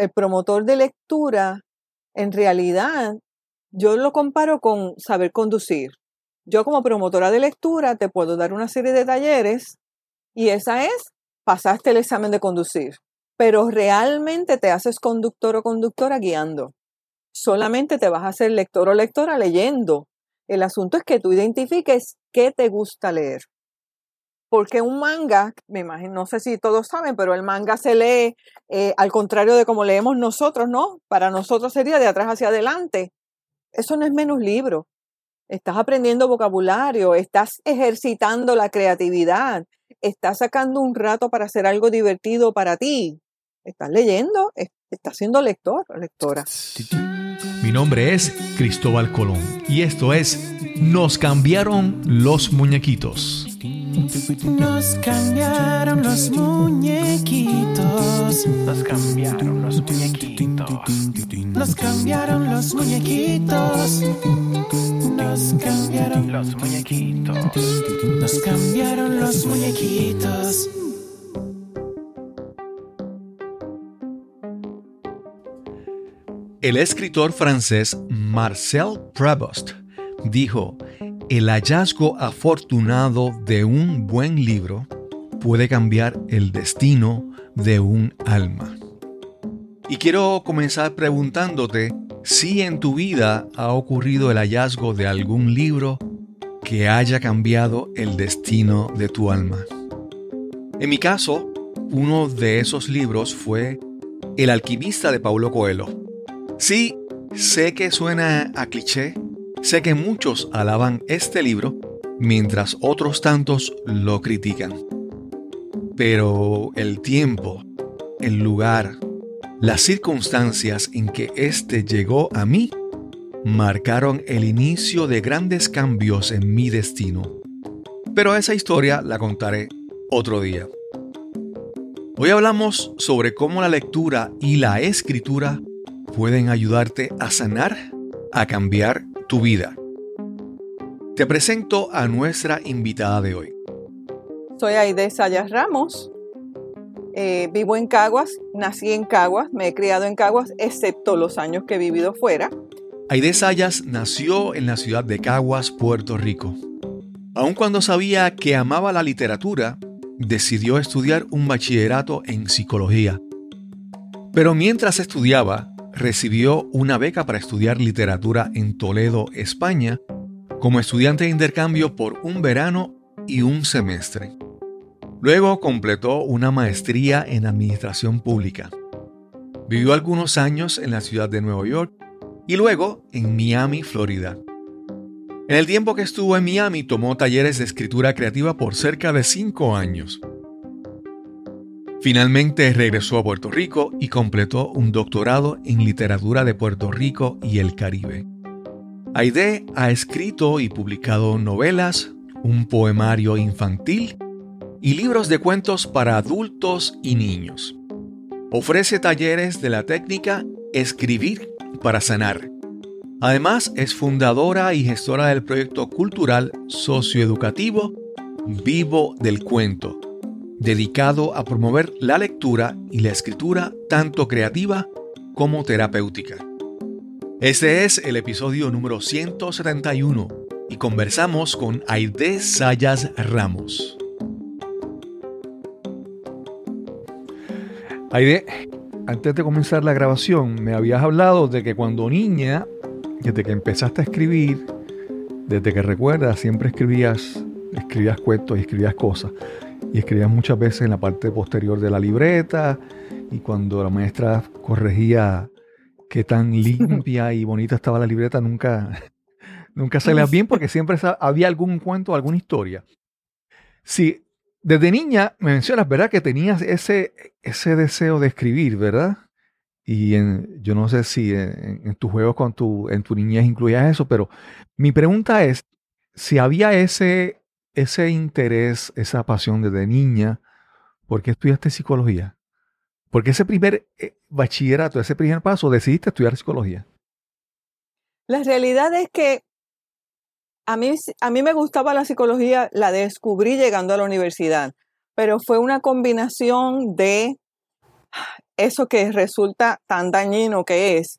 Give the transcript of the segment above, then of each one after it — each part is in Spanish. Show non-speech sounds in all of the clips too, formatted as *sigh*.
el promotor de lectura, en realidad, yo lo comparo con saber conducir. Yo como promotora de lectura te puedo dar una serie de talleres y esa es, pasaste el examen de conducir, pero realmente te haces conductor o conductora guiando. Solamente te vas a hacer lector o lectora leyendo. El asunto es que tú identifiques qué te gusta leer. Porque un manga, me imagino, no sé si todos saben, pero el manga se lee eh, al contrario de como leemos nosotros, ¿no? Para nosotros sería de atrás hacia adelante. Eso no es menos libro. Estás aprendiendo vocabulario, estás ejercitando la creatividad, estás sacando un rato para hacer algo divertido para ti. Estás leyendo, estás siendo lector lectora. Mi nombre es Cristóbal Colón y esto es Nos cambiaron los muñequitos. Nos cambiaron los muñequitos. Nos cambiaron los muñequitos. Nos cambiaron los muñequitos. Nos cambiaron los muñequitos. Nos cambiaron los muñequitos. El escritor francés Marcel Provost dijo, el hallazgo afortunado de un buen libro puede cambiar el destino de un alma. Y quiero comenzar preguntándote si en tu vida ha ocurrido el hallazgo de algún libro que haya cambiado el destino de tu alma. En mi caso, uno de esos libros fue El alquimista de Paulo Coelho. Sí, sé que suena a cliché, Sé que muchos alaban este libro mientras otros tantos lo critican. Pero el tiempo, el lugar, las circunstancias en que éste llegó a mí marcaron el inicio de grandes cambios en mi destino. Pero esa historia la contaré otro día. Hoy hablamos sobre cómo la lectura y la escritura pueden ayudarte a sanar, a cambiar tu vida. Te presento a nuestra invitada de hoy. Soy Aide Sayas Ramos. Eh, vivo en Caguas, nací en Caguas, me he criado en Caguas, excepto los años que he vivido fuera. Aide Sayas nació en la ciudad de Caguas, Puerto Rico. Aun cuando sabía que amaba la literatura, decidió estudiar un bachillerato en psicología. Pero mientras estudiaba, recibió una beca para estudiar literatura en Toledo, España, como estudiante de intercambio por un verano y un semestre. Luego completó una maestría en Administración Pública. Vivió algunos años en la ciudad de Nueva York y luego en Miami, Florida. En el tiempo que estuvo en Miami tomó talleres de escritura creativa por cerca de cinco años. Finalmente regresó a Puerto Rico y completó un doctorado en literatura de Puerto Rico y el Caribe. Aide ha escrito y publicado novelas, un poemario infantil y libros de cuentos para adultos y niños. Ofrece talleres de la técnica Escribir para Sanar. Además, es fundadora y gestora del proyecto cultural socioeducativo Vivo del Cuento dedicado a promover la lectura y la escritura tanto creativa como terapéutica. Este es el episodio número 171 y conversamos con Aide Sayas Ramos. Aide, antes de comenzar la grabación, me habías hablado de que cuando niña, desde que empezaste a escribir, desde que recuerdas, siempre escribías, escribías cuentos y escribías cosas y escribía muchas veces en la parte posterior de la libreta y cuando la maestra corregía qué tan *laughs* limpia y bonita estaba la libreta, nunca, *laughs* nunca salía bien porque siempre había algún cuento, alguna historia. Sí, desde niña me mencionas, ¿verdad? Que tenías ese, ese deseo de escribir, ¿verdad? Y yo no sé si en, tus juegos con tu, en tu niñez incluías eso, pero mi pregunta es si había ese, ese interés, esa pasión desde niña, ¿por qué estudiaste psicología? Porque ese primer eh, bachillerato, ese primer paso, decidiste estudiar psicología. La realidad es que a mí, a mí me gustaba la psicología, la descubrí llegando a la universidad, pero fue una combinación de eso que resulta tan dañino que es,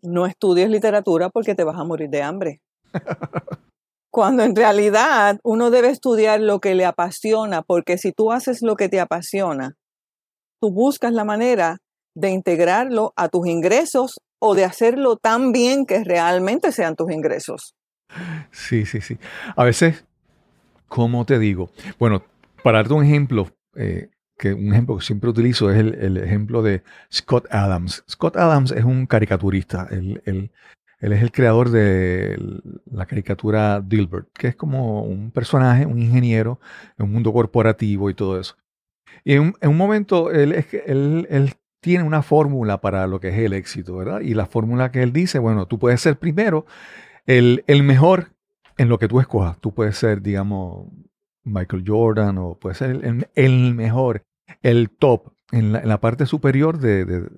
no estudies literatura porque te vas a morir de hambre. *laughs* Cuando en realidad uno debe estudiar lo que le apasiona, porque si tú haces lo que te apasiona, tú buscas la manera de integrarlo a tus ingresos o de hacerlo tan bien que realmente sean tus ingresos. Sí, sí, sí. A veces, ¿cómo te digo? Bueno, para darte un ejemplo, eh, que un ejemplo que siempre utilizo es el, ejemplo de Scott Adams. Scott Adams es un caricaturista. Él, es el creador de la caricatura Dilbert, que es como un personaje, un ingeniero en un mundo corporativo y todo eso. Y en, un momento él, él, él tiene una fórmula para lo que es el éxito, ¿verdad? Y la fórmula que él dice, bueno, tú puedes ser primero el, mejor en lo que tú escojas. Tú puedes ser, digamos, Michael Jordan o puedes ser el, mejor, el top en la, parte superior de,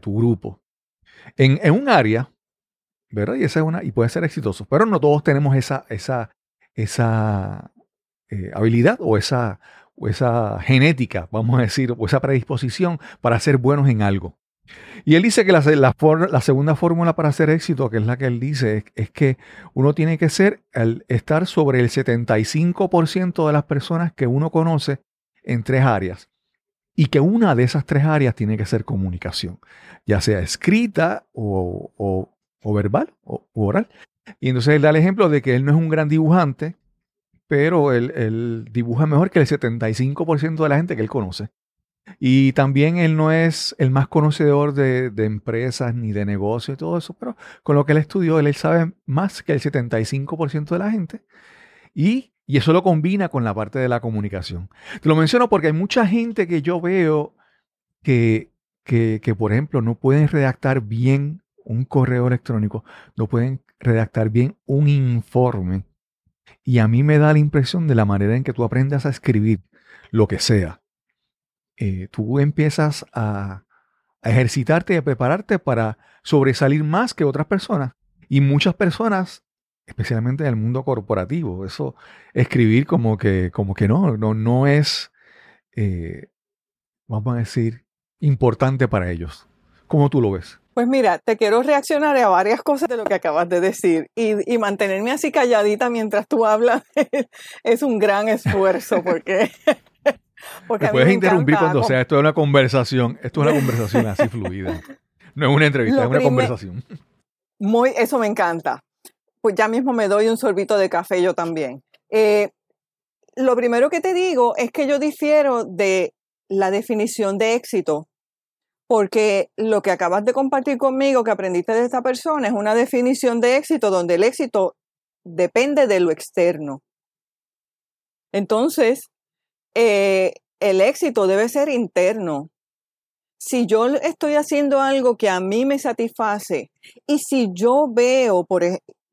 tu grupo. En, un área, ¿verdad? Y esa es una, y puede ser exitoso, pero no todos tenemos esa, esa, esa eh, habilidad o esa, esa genética, vamos a decir, o esa predisposición para ser buenos en algo. Y él dice que la, la, segunda fórmula para hacer éxito, que es la que él dice, es, que uno tiene que ser, el, estar sobre el 75% de las personas que uno conoce en tres áreas. Y que una de esas tres áreas tiene que ser comunicación, ya sea escrita o, verbal o oral. Y entonces él da el ejemplo de que él no es un gran dibujante, pero él, dibuja mejor que el 75% de la gente que él conoce. Y también él no es el más conocedor de, empresas ni de negocios y todo eso, pero con lo que él estudió, él, sabe más que el 75% de la gente. Y, eso lo combina con la parte de la comunicación. Te lo menciono porque hay mucha gente que yo veo que, que, por ejemplo, no pueden redactar bien un correo electrónico, no pueden redactar bien un informe y a mí me da la impresión de la manera en que tú aprendas a escribir lo que sea. Eh, tú empiezas a, ejercitarte y a prepararte para sobresalir más que otras personas. Y muchas personas, especialmente en el mundo corporativo, eso, escribir como que, como que no, no, no es, eh, vamos a decir, importante para ellos. ¿Cómo tú lo ves? Pues mira, te quiero reaccionar a varias cosas de lo que acabas de decir y, mantenerme así calladita mientras tú hablas *laughs* es un gran esfuerzo porque... *laughs* porque me puedes interrumpir cuando sea, esto es una conversación, esto es una conversación así *laughs* fluida. No es una entrevista, es una conversación. Muy, eso me encanta. Pues ya mismo me doy un sorbito de café yo también. Eh, lo primero que te digo es que yo difiero de la definición de éxito porque lo que acabas de compartir conmigo, que aprendiste de esta persona, es una definición de éxito donde el éxito depende de lo externo. Entonces, eh, el éxito debe ser interno. Si yo estoy haciendo algo que a mí me satisface y si yo veo, por,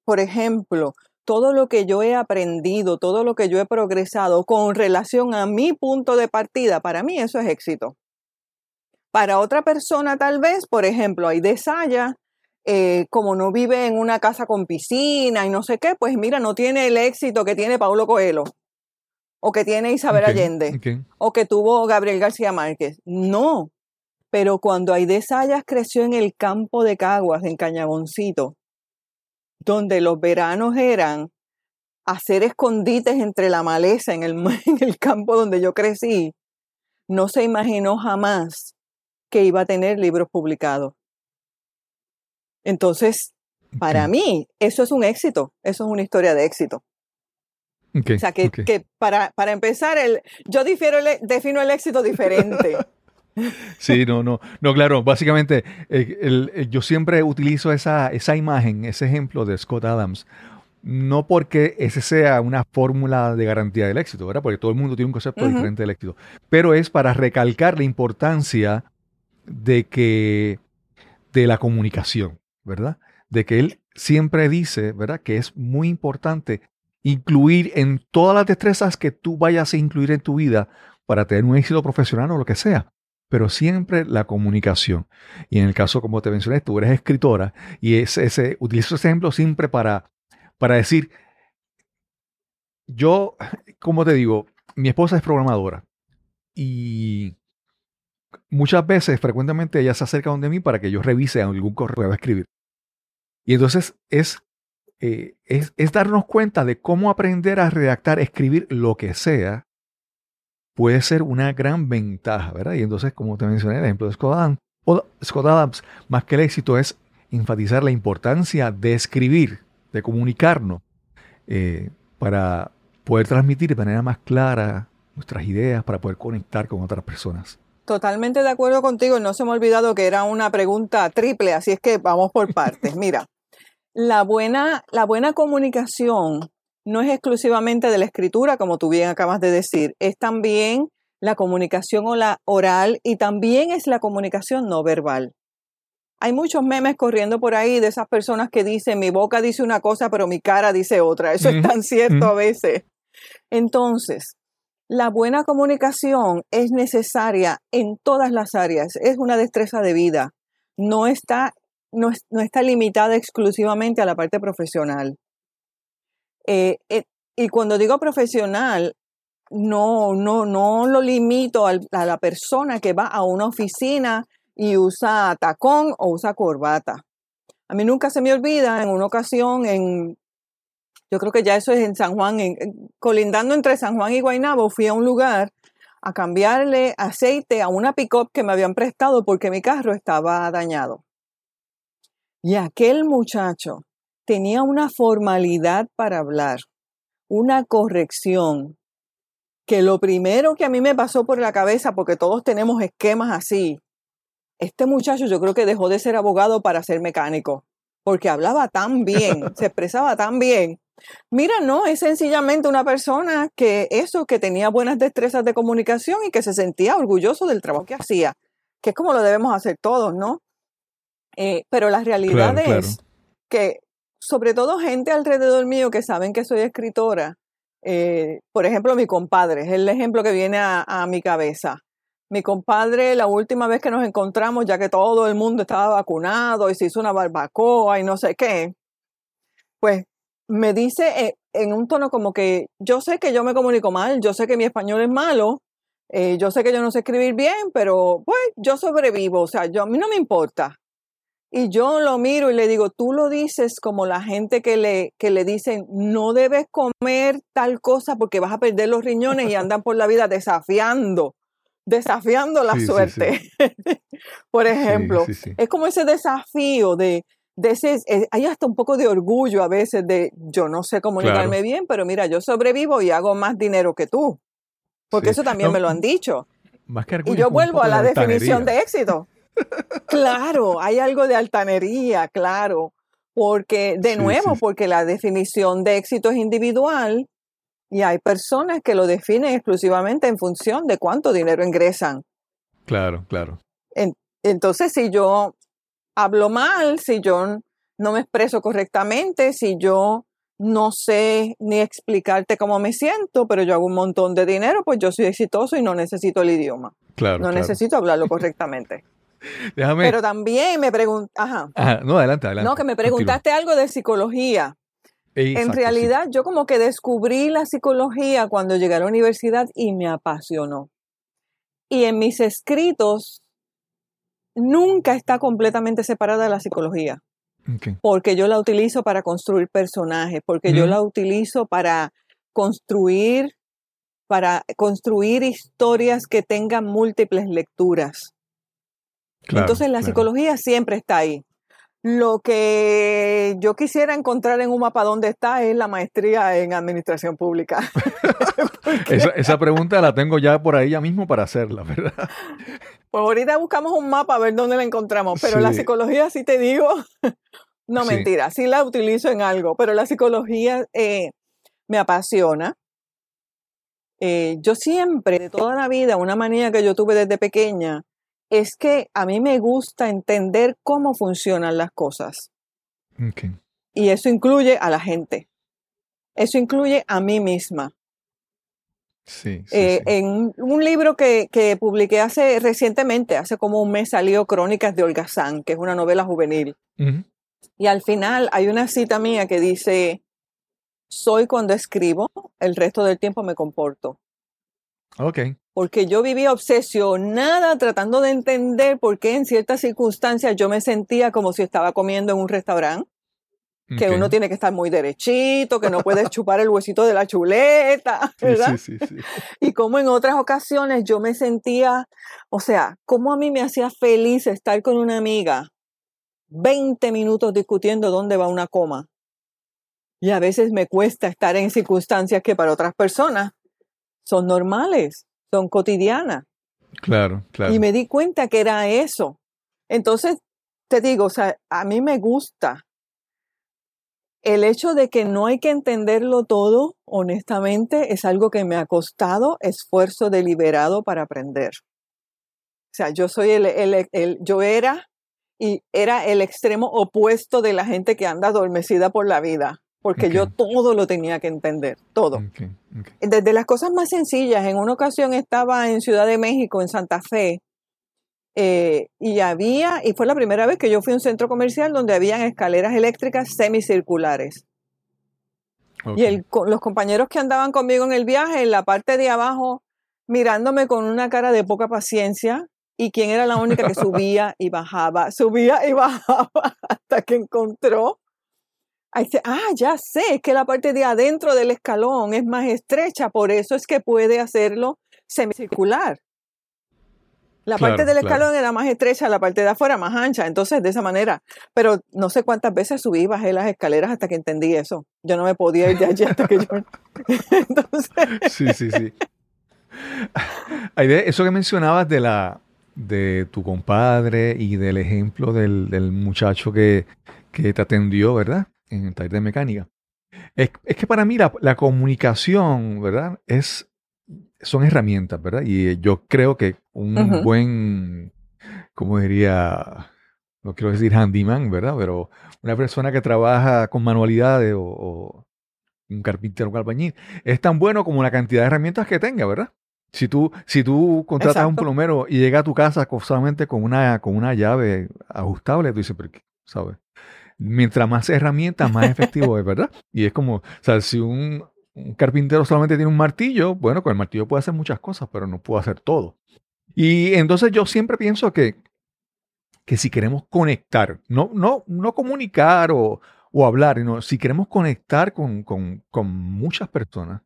por ejemplo, todo lo que yo he aprendido, todo lo que yo he progresado con relación a mi punto de partida, para mí eso es éxito. Para otra persona tal vez, por ejemplo, hay de eh, como no vive en una casa con piscina y no sé qué, pues mira, no tiene el éxito que tiene Paulo Coelho o que tiene Isabel Allende o que tuvo Gabriel García Márquez. No, pero cuando Aide Sayas creció en el campo de Caguas, en Cañaboncito, donde los veranos eran hacer escondites entre la maleza en el, *laughs* en el campo donde yo crecí, no se imaginó jamás que iba a tener libros publicados. Entonces, para mí, eso es un éxito, eso es una historia de éxito. o sea, que, para, para, empezar, el, yo difiero defino el éxito diferente. *laughs* Sí, no, no, no, claro, básicamente el, yo siempre utilizo esa, esa imagen, ese ejemplo de Scott Adams, no porque ese sea una fórmula de garantía del éxito, ¿verdad? Porque todo el mundo tiene un concepto diferente del éxito, pero es para recalcar la importancia de que de la comunicación, ¿verdad? De que él siempre dice, ¿verdad? Que es muy importante incluir en todas las destrezas que tú vayas a incluir en tu vida para tener un éxito profesional o lo que sea, pero siempre la comunicación. Y en el caso, como te mencioné, tú eres escritora y ese, utilizo ese ejemplo siempre para, para decir, yo, como te digo, mi esposa es programadora y muchas veces, frecuentemente, ella se acerca donde mí para que yo revise algún correo que va a escribir. Y entonces es, eh, es, es darnos cuenta de cómo aprender a redactar, escribir lo que sea, puede ser una gran ventaja, ¿verdad? Y entonces, como te mencioné, el ejemplo de Scott Adams, Scott Adams, más que el éxito es enfatizar la importancia de escribir, de comunicarnos, eh, para poder transmitir de manera más clara nuestras ideas, para poder conectar con otras personas. Totalmente de acuerdo contigo. No se me ha olvidado que era una pregunta triple, así es que vamos por partes. *laughs* Mira, la buena, la buena comunicación no es exclusivamente de la escritura, como tú bien acabas de decir, es también la comunicación oral y también es la comunicación no verbal. Hay muchos memes corriendo por ahí de esas personas que dicen mi boca dice una cosa pero mi cara dice otra. Eso es tan cierto a veces. Entonces, la buena comunicación es necesaria en todas las áreas. Es una destreza de vida. No está, no, está limitada exclusivamente a la parte profesional. Eh, eh, y cuando digo profesional, no, no, no lo limito a la persona que va a una oficina y usa tacón o usa corbata. A mí nunca se me olvida en una ocasión en, yo creo que ya eso es en San Juan, colindando entre San Juan y Guaynabo, fui a un lugar a cambiarle aceite a una pick-up que me habían prestado porque mi carro estaba dañado. Y aquel muchacho tenía una formalidad para hablar, una corrección, que lo primero que a mí me pasó por la cabeza, porque todos tenemos esquemas así, este muchacho yo creo que dejó de ser abogado para ser mecánico, porque hablaba tan bien, *laughs* se expresaba tan bien. Mira, no, es sencillamente una persona que eso, que tenía buenas destrezas de comunicación y que se sentía orgulloso del trabajo que hacía, que es como lo debemos hacer todos, ¿no? Eh, pero la realidad es que, sobre todo gente alrededor mío que saben que soy escritora, eh, por ejemplo, mi compadre, es el ejemplo que viene a mi cabeza. Mi compadre, la última vez que nos encontramos, ya que todo el mundo estaba vacunado y se hizo una barbacoa y no sé qué, pues me dice en un tono como que yo sé que yo me comunico mal, yo sé que mi español es malo, eh, yo sé que yo no sé escribir bien, pero pues yo sobrevivo, o sea, yo, a mí no me importa. Y yo lo miro y le digo, tú lo dices como la gente que le, que le dicen, no debes comer tal cosa porque vas a perder los riñones y *laughs* andan por la vida desafiando desafiando la suerte. *laughs* Por ejemplo, es como ese desafío de, de ese, eh, hay hasta un poco de orgullo a veces de yo no sé comunicarme bien, pero mira, yo sobrevivo y hago más dinero que tú. Porque eso también me lo han dicho. y yo vuelvo a la definición de éxito. claro, hay algo de altanería, claro. Porque, de nuevo, porque la definición de éxito es individual y hay personas que lo definen exclusivamente en función de cuánto dinero ingresan. Claro, claro. entonces, si yo hablo mal, si yo no me expreso correctamente, si yo no sé ni explicarte cómo me siento, pero yo hago un montón de dinero, pues yo soy exitoso y no necesito el idioma. Claro. No necesito hablarlo correctamente. *laughs* Déjame. Pero también me preguntas. Ajá. No, adelante, adelante. No, que me preguntaste algo de psicología en realidad, yo como que descubrí la psicología cuando llegué a la universidad y me apasionó. Y en mis escritos nunca está completamente separada de la psicología. Porque yo la utilizo para construir personajes, porque yo la utilizo para construir, para construir historias que tengan múltiples lecturas. Entonces la psicología siempre está ahí. Lo que yo quisiera encontrar en un mapa donde está es la maestría en administración pública. *laughs* esa, pregunta la tengo ya por ahí ya mismo para hacerla, ¿verdad? *laughs* Pues ahorita buscamos un mapa a ver dónde la encontramos, pero la psicología sí te digo, *laughs* no mentira, sí la utilizo en algo, pero la psicología eh, me apasiona. Eh, yo siempre, de toda la vida, una manía que yo tuve desde pequeña, es que a mí me gusta entender cómo funcionan las cosas. Y eso incluye a la gente. Eso incluye a mí misma. Sí, eh, En un libro que, publiqué hace recientemente, hace como un mes salió Crónicas de Holgazán, que es una novela juvenil. Y al final hay una cita mía que dice, soy cuando escribo, el resto del tiempo me comporto. Ok. porque yo vivía obsesionada tratando de entender por qué en ciertas circunstancias yo me sentía como si estaba comiendo en un restaurante, que uno tiene que estar muy derechito, que no puedes *laughs* chupar el huesito de la chuleta, ¿verdad? sí, sí, sí. Y como en otras ocasiones yo me sentía, o sea, como a mí me hacía feliz estar con una amiga 20 minutos discutiendo dónde va una coma. Y a veces me cuesta estar en circunstancias que para otras personas son normales, son cotidianas. Claro, claro. Y me di cuenta que era eso. Entonces, te digo, o sea, a mí me gusta el hecho de que no hay que entenderlo todo, honestamente, es algo que me ha costado esfuerzo deliberado para aprender. O sea, yo soy el, el- el- yo era y era el extremo opuesto de la gente que anda adormecida por la vida, porque yo todo lo tenía que entender, todo Ok, ok. desde las cosas más sencillas. En una ocasión estaba en Ciudad de México, en Santa Fe, eh, y había, y fue la primera vez que yo fui a un centro comercial donde habían escaleras eléctricas semicirculares. Y el, los compañeros que andaban conmigo en el viaje, en la parte de abajo, mirándome con una cara de poca paciencia, y quién era la única que *laughs* subía y bajaba, subía y *laughs* bajaba hasta que encontró. Ahí dice, ah, ya sé, es que la parte de adentro del escalón es más estrecha, por eso es que puede hacerlo semicircular. La Claro, parte del claro. escalón era más estrecha, la parte de afuera más ancha, entonces de esa manera. Pero no sé cuántas veces subí y bajé las escaleras hasta que entendí eso. Yo no me podía ir de allí hasta que yo. *laughs* *laughs* Entonces, Sí, sí, sí. Aide, eso que mencionabas de la de tu compadre y del ejemplo del, del muchacho que, que te atendió, ¿verdad? En el taller de mecánica. Es, es que para mí la, la comunicación, ¿verdad? Es, son herramientas, ¿verdad? Y eh, yo creo que un buen, ¿cómo diría? No quiero decir handyman, ¿verdad? Pero una persona que trabaja con manualidades o, o un carpintero, un albañil, es tan bueno como la cantidad de herramientas que tenga, ¿verdad? Si tú, si tú contratas a un plomero y llega a tu casa solamente con una, con una llave ajustable, tú dices, pero qué", ¿sabes? Mientras más herramientas, más efectivo es, ¿verdad? Y es como, o sea, si un, un carpintero solamente tiene un martillo, bueno, con el martillo puede hacer muchas cosas, pero no puede hacer todo. Y entonces yo siempre pienso que, que si queremos conectar, no, no, no comunicar o, o hablar, sino si queremos conectar con, con, con muchas personas,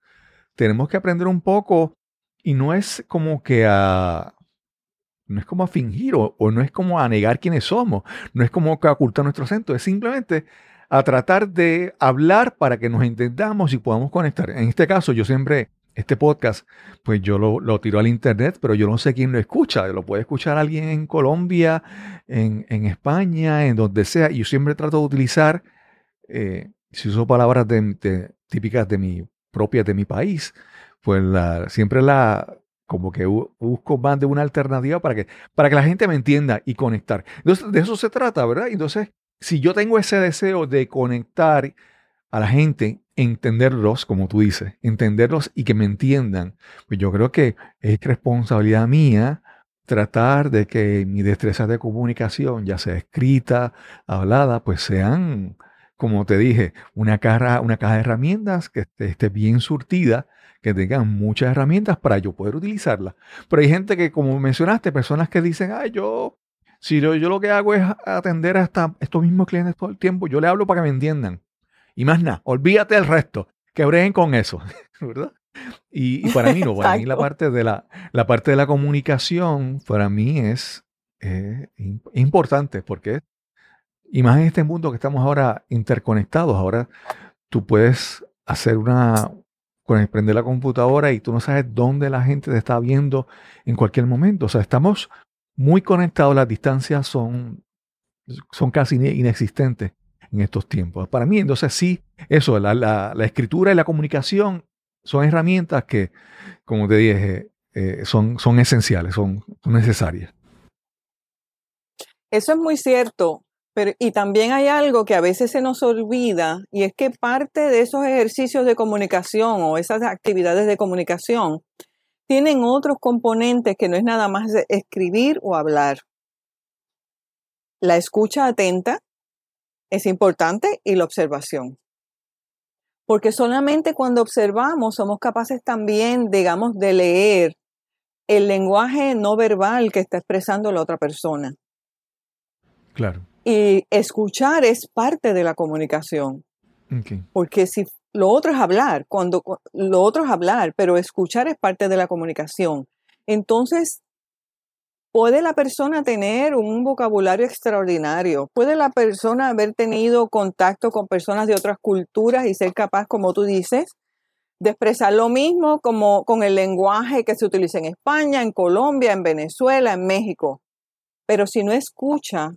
tenemos que aprender un poco y no es como que a... No es como a fingir o, o no es como a negar quiénes somos, no es como que ocultar nuestro acento, es simplemente a tratar de hablar para que nos entendamos y podamos conectar. En este caso, yo siempre, este podcast, pues yo lo, lo tiro al internet, pero yo no sé quién lo escucha. Lo puede escuchar alguien en Colombia, en, en España, en donde sea. Y yo siempre trato de utilizar, eh, si uso palabras típicas de mi propias de mi país, pues la, siempre la como que bu- busco más de una alternativa para que, para que la gente me entienda y conectar. Entonces, de eso se trata, ¿verdad? Entonces, si yo tengo ese deseo de conectar a la gente, entenderlos, como tú dices, entenderlos y que me entiendan, pues yo creo que es responsabilidad mía tratar de que mis destrezas de comunicación, ya sea escrita, hablada, pues sean, como te dije, una caja, una caja de herramientas que esté, esté bien surtida, que tengan muchas herramientas para yo poder utilizarlas. Pero hay gente que, como mencionaste, personas que dicen, ay, yo, si yo, yo lo que hago es atender hasta estos mismos clientes todo el tiempo, yo le hablo para que me entiendan. Y más nada, olvídate del resto, que breguen con eso, *laughs* ¿verdad? Y, y para mí no, para mí la parte de la, la parte de la comunicación, para mí es eh, im- importante, porque y más en este mundo que estamos ahora interconectados, ahora tú puedes hacer una, con prender la computadora y tú no sabes dónde la gente te está viendo en cualquier momento. O sea, estamos muy conectados, las distancias son, son casi ine- inexistentes en estos tiempos. Para mí, entonces sí, eso, la, la- la escritura y la comunicación son herramientas que, como te dije, eh, son, son esenciales, son, son necesarias. Eso es muy cierto, pero y también hay algo que a veces se nos olvida y es que parte de esos ejercicios de comunicación o esas actividades de comunicación tienen otros componentes que no es nada más escribir o hablar. La escucha atenta es importante y la observación. Porque solamente cuando observamos somos capaces también, digamos, de leer el lenguaje no verbal que está expresando la otra persona. Claro. Y escuchar es parte de la comunicación, porque si lo otro es hablar, cuando lo otro es hablar, pero escuchar es parte de la comunicación. Entonces, puede la persona tener un vocabulario extraordinario, puede la persona haber tenido contacto con personas de otras culturas y ser capaz, como tú dices, de expresar lo mismo como con el lenguaje que se utiliza en España, en Colombia, en Venezuela, en México. Pero si no escucha,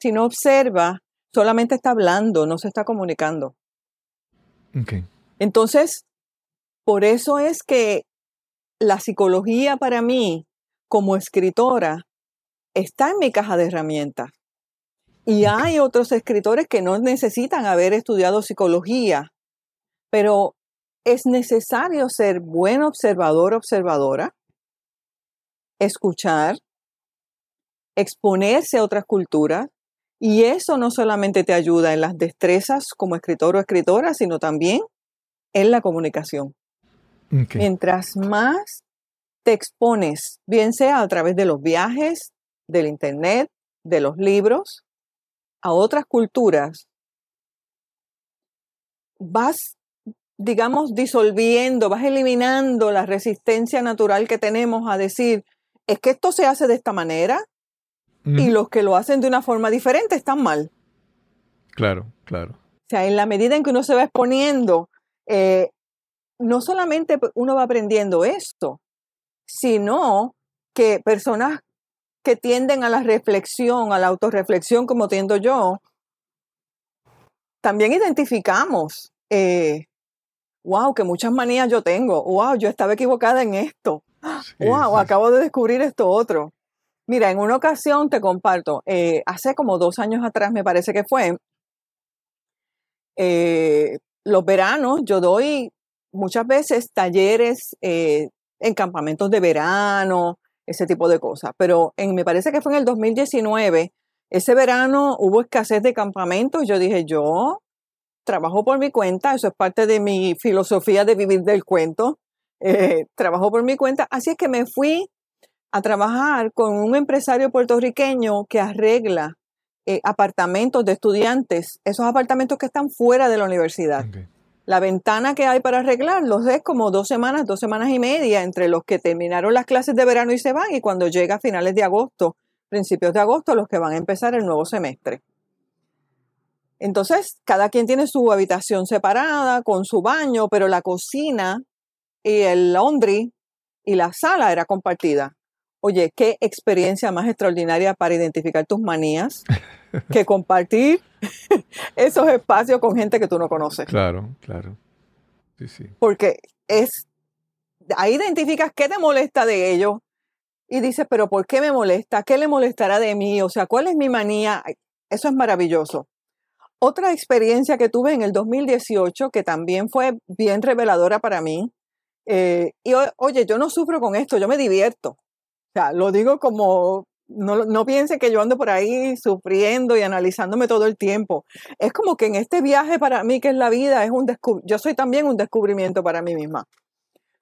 si no observa, solamente está hablando, no se está comunicando. Entonces, por eso es que la psicología para mí, como escritora, está en mi caja de herramientas. Y hay otros escritores que no necesitan haber estudiado psicología, pero es necesario ser buen observador, observadora, escuchar, exponerse a otras culturas, y eso no solamente te ayuda en las destrezas como escritor o escritora, sino también en la comunicación. Mientras más te expones, bien sea a través de los viajes, del internet, de los libros, a otras culturas, vas, digamos, disolviendo, vas eliminando la resistencia natural que tenemos a decir, es que esto se hace de esta manera y los que lo hacen de una forma diferente están mal. Claro, claro. O sea, en la medida en que uno se va exponiendo, eh, no solamente uno va aprendiendo esto, sino que personas que tienden a la reflexión, a la autorreflexión, como tiendo yo, también identificamos, eh, wow, que muchas manías yo tengo, wow, yo estaba equivocada en esto, Sí, wow, sí. acabo de descubrir esto otro. Mira, en una ocasión te comparto, eh, hace como dos años atrás me parece que fue, eh, los veranos yo doy muchas veces talleres eh, en campamentos de verano, ese tipo de cosas, pero en, me parece que fue en el 2019, ese verano hubo escasez de campamentos, yo dije, yo trabajo por mi cuenta, eso es parte de mi filosofía de vivir del cuento, trabajo por mi cuenta, así es que me fui a trabajar con un empresario puertorriqueño que arregla eh, apartamentos de estudiantes, esos apartamentos que están fuera de la universidad. La ventana que hay para arreglarlos es como dos semanas, dos semanas y media entre los que terminaron las clases de verano y se van y cuando llega a finales de agosto, principios de agosto, los que van a empezar el nuevo semestre. Entonces, cada quien tiene su habitación separada, con su baño, pero la cocina y el laundry y la sala era compartida. Oye, qué experiencia más extraordinaria para identificar tus manías que *laughs* compartir *laughs* esos espacios con gente que tú no conoces. Claro, claro. Sí, sí. Porque es, ahí identificas qué te molesta de ellos y dices, pero ¿por qué me molesta? ¿Qué le molestará de mí? O sea, ¿cuál es mi manía? Eso es maravilloso. Otra experiencia que tuve en el 2018, que también fue bien reveladora para mí, eh, y oye, yo no sufro con esto, yo me divierto. Sea, lo digo como, no, no piense que yo ando por ahí sufriendo y analizándome todo el tiempo. Es como que en este viaje para mí, que es la vida, es un descu- yo soy también un descubrimiento para mí misma.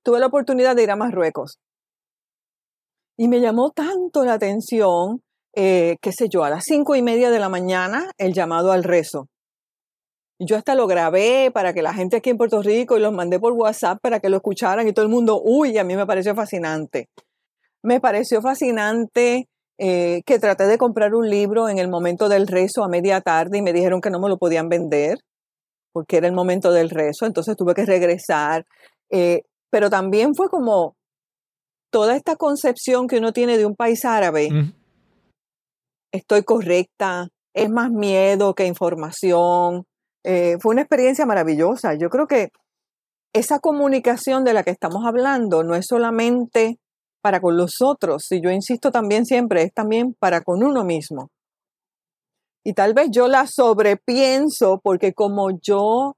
Tuve la oportunidad de ir a Marruecos y me llamó tanto la atención, eh, qué sé yo, a las cinco y media de la mañana, el llamado al rezo. Yo hasta lo grabé para que la gente aquí en Puerto Rico y los mandé por WhatsApp para que lo escucharan y todo el mundo, uy, a mí me pareció fascinante. Me pareció fascinante eh, que traté de comprar un libro en el momento del rezo a media tarde y me dijeron que no me lo podían vender porque era el momento del rezo, entonces tuve que regresar. Eh, pero también fue como toda esta concepción que uno tiene de un país árabe, Mm, estoy correcta, es más miedo que información. Eh, fue una experiencia maravillosa. Yo creo que esa comunicación de la que estamos hablando no es solamente para con los otros, y yo insisto también siempre, es también para con uno mismo. Y tal vez yo la sobrepienso porque como yo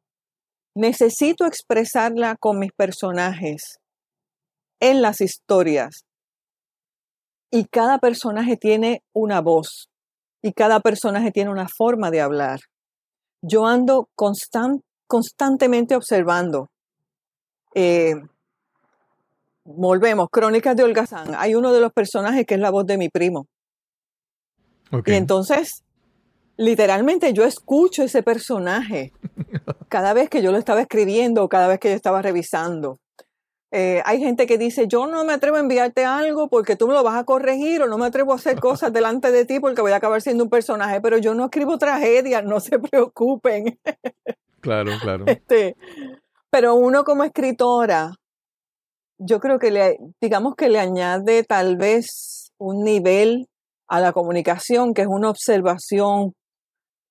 necesito expresarla con mis personajes en las historias, y cada personaje tiene una voz y cada personaje tiene una forma de hablar. Yo ando constan- constantemente observando. Eh, volvemos, Crónicas de Holgazán, hay uno de los personajes que es la voz de mi primo. Y entonces, literalmente yo escucho ese personaje *laughs* cada vez que yo lo estaba escribiendo o cada vez que yo estaba revisando. Eh, hay gente que dice, yo no me atrevo a enviarte algo porque tú me lo vas a corregir o no me atrevo a hacer cosas delante de ti porque voy a acabar siendo un personaje, pero yo no escribo tragedias, no se *laughs* preocupen. Claro, claro. Este, pero uno como escritora, yo creo que le, digamos que le añade tal vez un nivel a la comunicación que es una observación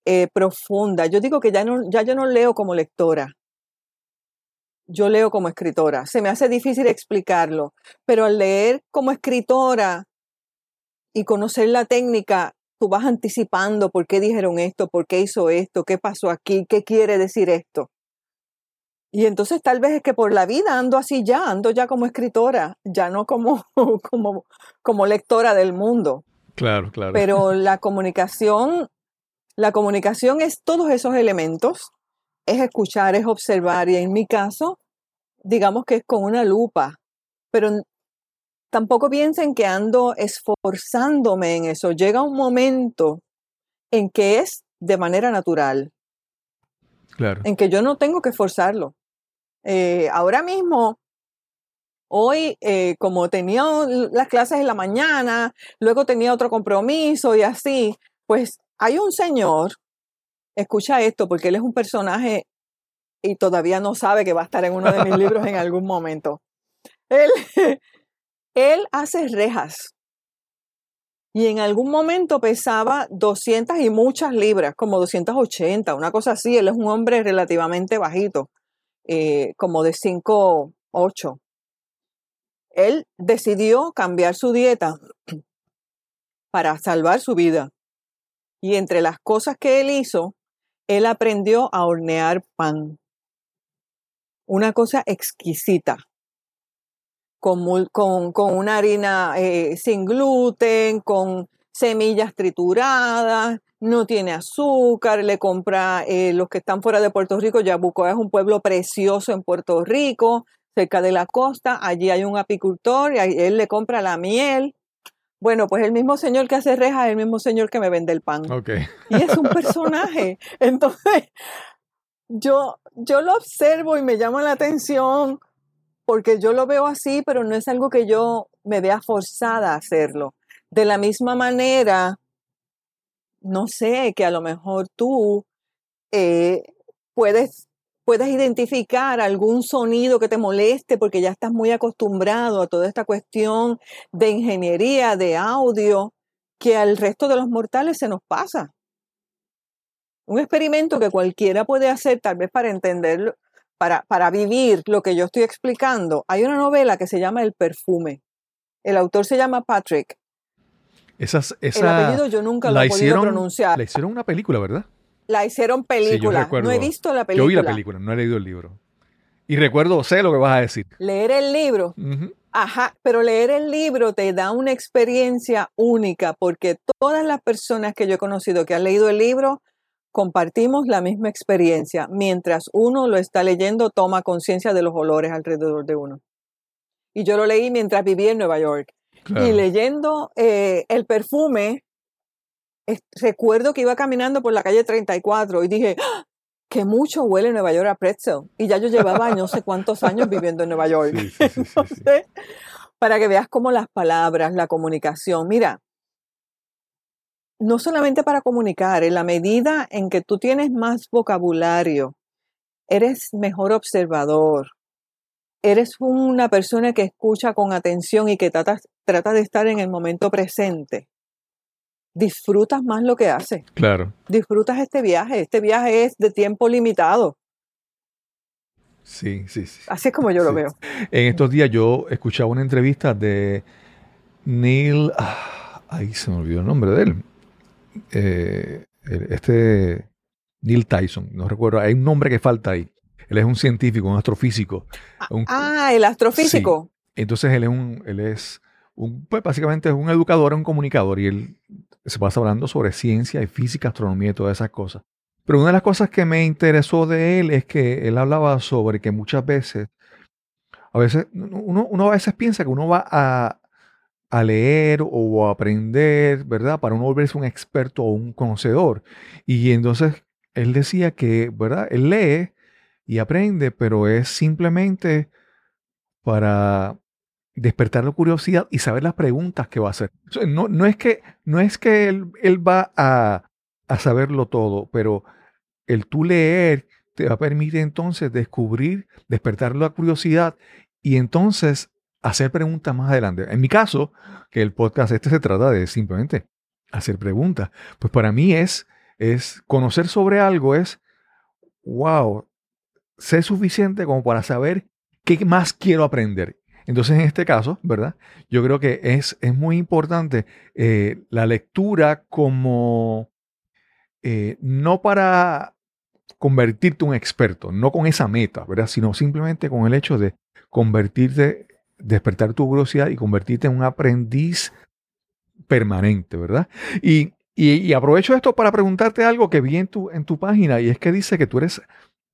eh, profunda. Yo digo que ya no, ya yo no leo como lectora. Yo leo como escritora. Se me hace difícil explicarlo, pero al leer como escritora y conocer la técnica, tú vas anticipando por qué dijeron esto, por qué hizo esto, qué pasó aquí, qué quiere decir esto. Y entonces tal vez es que por la vida ando así ya, ando ya como escritora, ya no como, *laughs* como, como lectora del mundo. Claro, claro. Pero la comunicación, la comunicación es todos esos elementos, es escuchar, es observar, y en mi caso, digamos que es con una lupa, pero tampoco piensen que ando esforzándome en eso. Llega un momento en que es de manera natural, claro. en que yo no tengo que forzarlo. Eh, ahora mismo, hoy, eh, como tenía las clases en la mañana, luego tenía otro compromiso y así, pues hay un señor, escucha esto, porque él es un personaje y todavía no sabe que va a estar en uno de mis libros en *laughs* algún momento. Él, *laughs* él hace rejas y en algún momento pesaba 200 y muchas libras, como 280, una cosa así. Él es un hombre relativamente bajito, eh, como de 5, 8. Él decidió cambiar su dieta *clears throat* para salvar su vida. Y entre las cosas que él hizo, él aprendió a hornear pan. Una cosa exquisita. Con, con- con una harina eh, sin gluten, con semillas trituradas, no tiene azúcar, le compra eh, los que están fuera de Puerto Rico. Yabucoa es un pueblo precioso en Puerto Rico, cerca de la costa. Allí hay un apicultor y él le compra la miel. Bueno, pues el mismo señor que hace rejas es el mismo señor que me vende el pan y es un personaje. *laughs* Entonces, yo, yo lo observo y me llama la atención porque yo lo veo así, pero no es algo que yo me vea forzada a hacerlo. De la misma manera, no sé, que a lo mejor tú eh, puedes, identificar algún sonido que te moleste porque ya estás muy acostumbrado a toda esta cuestión de ingeniería, de audio, que al resto de los mortales se nos pasa. Un experimento que cualquiera puede hacer, tal vez para entenderlo, para, para vivir lo que yo estoy explicando. Hay una novela que se llama El perfume. El autor se llama Patrick. Esas, El esa apellido yo nunca lo la he podido hicieron, pronunciar. la hicieron una película, ¿verdad? La hicieron película. no he visto la Yo película. vi la película, no he leído el libro. Y recuerdo, sé lo que vas a decir. Leer el libro, ajá, pero leer el libro te da una experiencia única porque todas las personas que yo he conocido que han leído el libro compartimos la misma experiencia. Mientras uno lo está leyendo, toma conciencia de los olores alrededor de uno. Y yo lo leí mientras vivía en Nueva York. Claro. Y leyendo eh, el perfume, es- recuerdo que iba caminando por la calle 34 y dije, ¡Ah! que mucho huele Nueva York a pretzel. Y ya yo llevaba no sé cuántos años viviendo en Nueva York. Sí, sí, *laughs* sí, sí, sí. Entonces, para que veas cómo las palabras, la comunicación, mira, no solamente para comunicar, en la medida en que tú tienes más vocabulario, eres mejor observador, eres una persona que escucha con atención y que trata, trata de estar en el momento presente. Disfrutas más lo que haces, Claro. disfrutas este viaje, este viaje es de tiempo limitado, Sí, sí, sí. así es como yo lo veo. En estos días yo escuchaba una entrevista de Neil. ah, ahí se me olvidó el nombre de él. Eh, este. Neil Tyson. No recuerdo. Hay un nombre que falta ahí. Él es un científico, un astrofísico. un- Ah, el astrofísico. entonces él es un. Él es un, pues básicamente es un educador, un comunicador. Y él se pasa hablando sobre ciencia y física, astronomía y todas esas cosas. Pero una de las cosas que me interesó de él es que él hablaba sobre que muchas veces a veces uno, a veces piensa que uno va a, a leer o a aprender, ¿verdad? Para uno volverse un experto o un conocedor. Y entonces él decía que, ¿verdad? Él lee y aprende, pero es simplemente para despertar la curiosidad y saber las preguntas que va a hacer. No, no es que, no es que él, él va a, a, saberlo todo, pero el tú leer te va a permitir entonces descubrir, despertar la curiosidad y entonces hacer preguntas más adelante. En mi caso, que el podcast este se trata de simplemente hacer preguntas. Pues para mí es, es conocer sobre algo, es, wow, sé suficiente como para saber qué más quiero aprender. Entonces, en este caso, ¿verdad? Yo creo que es, es muy importante eh, la lectura como eh, no para convertirte un experto, no con esa meta, ¿verdad? Sino simplemente con el hecho de convertirte, despertar tu curiosidad y convertirte en un aprendiz permanente, ¿verdad? Y, y, aprovecho esto para preguntarte algo que vi en tu, en tu página y es que dice que tú eres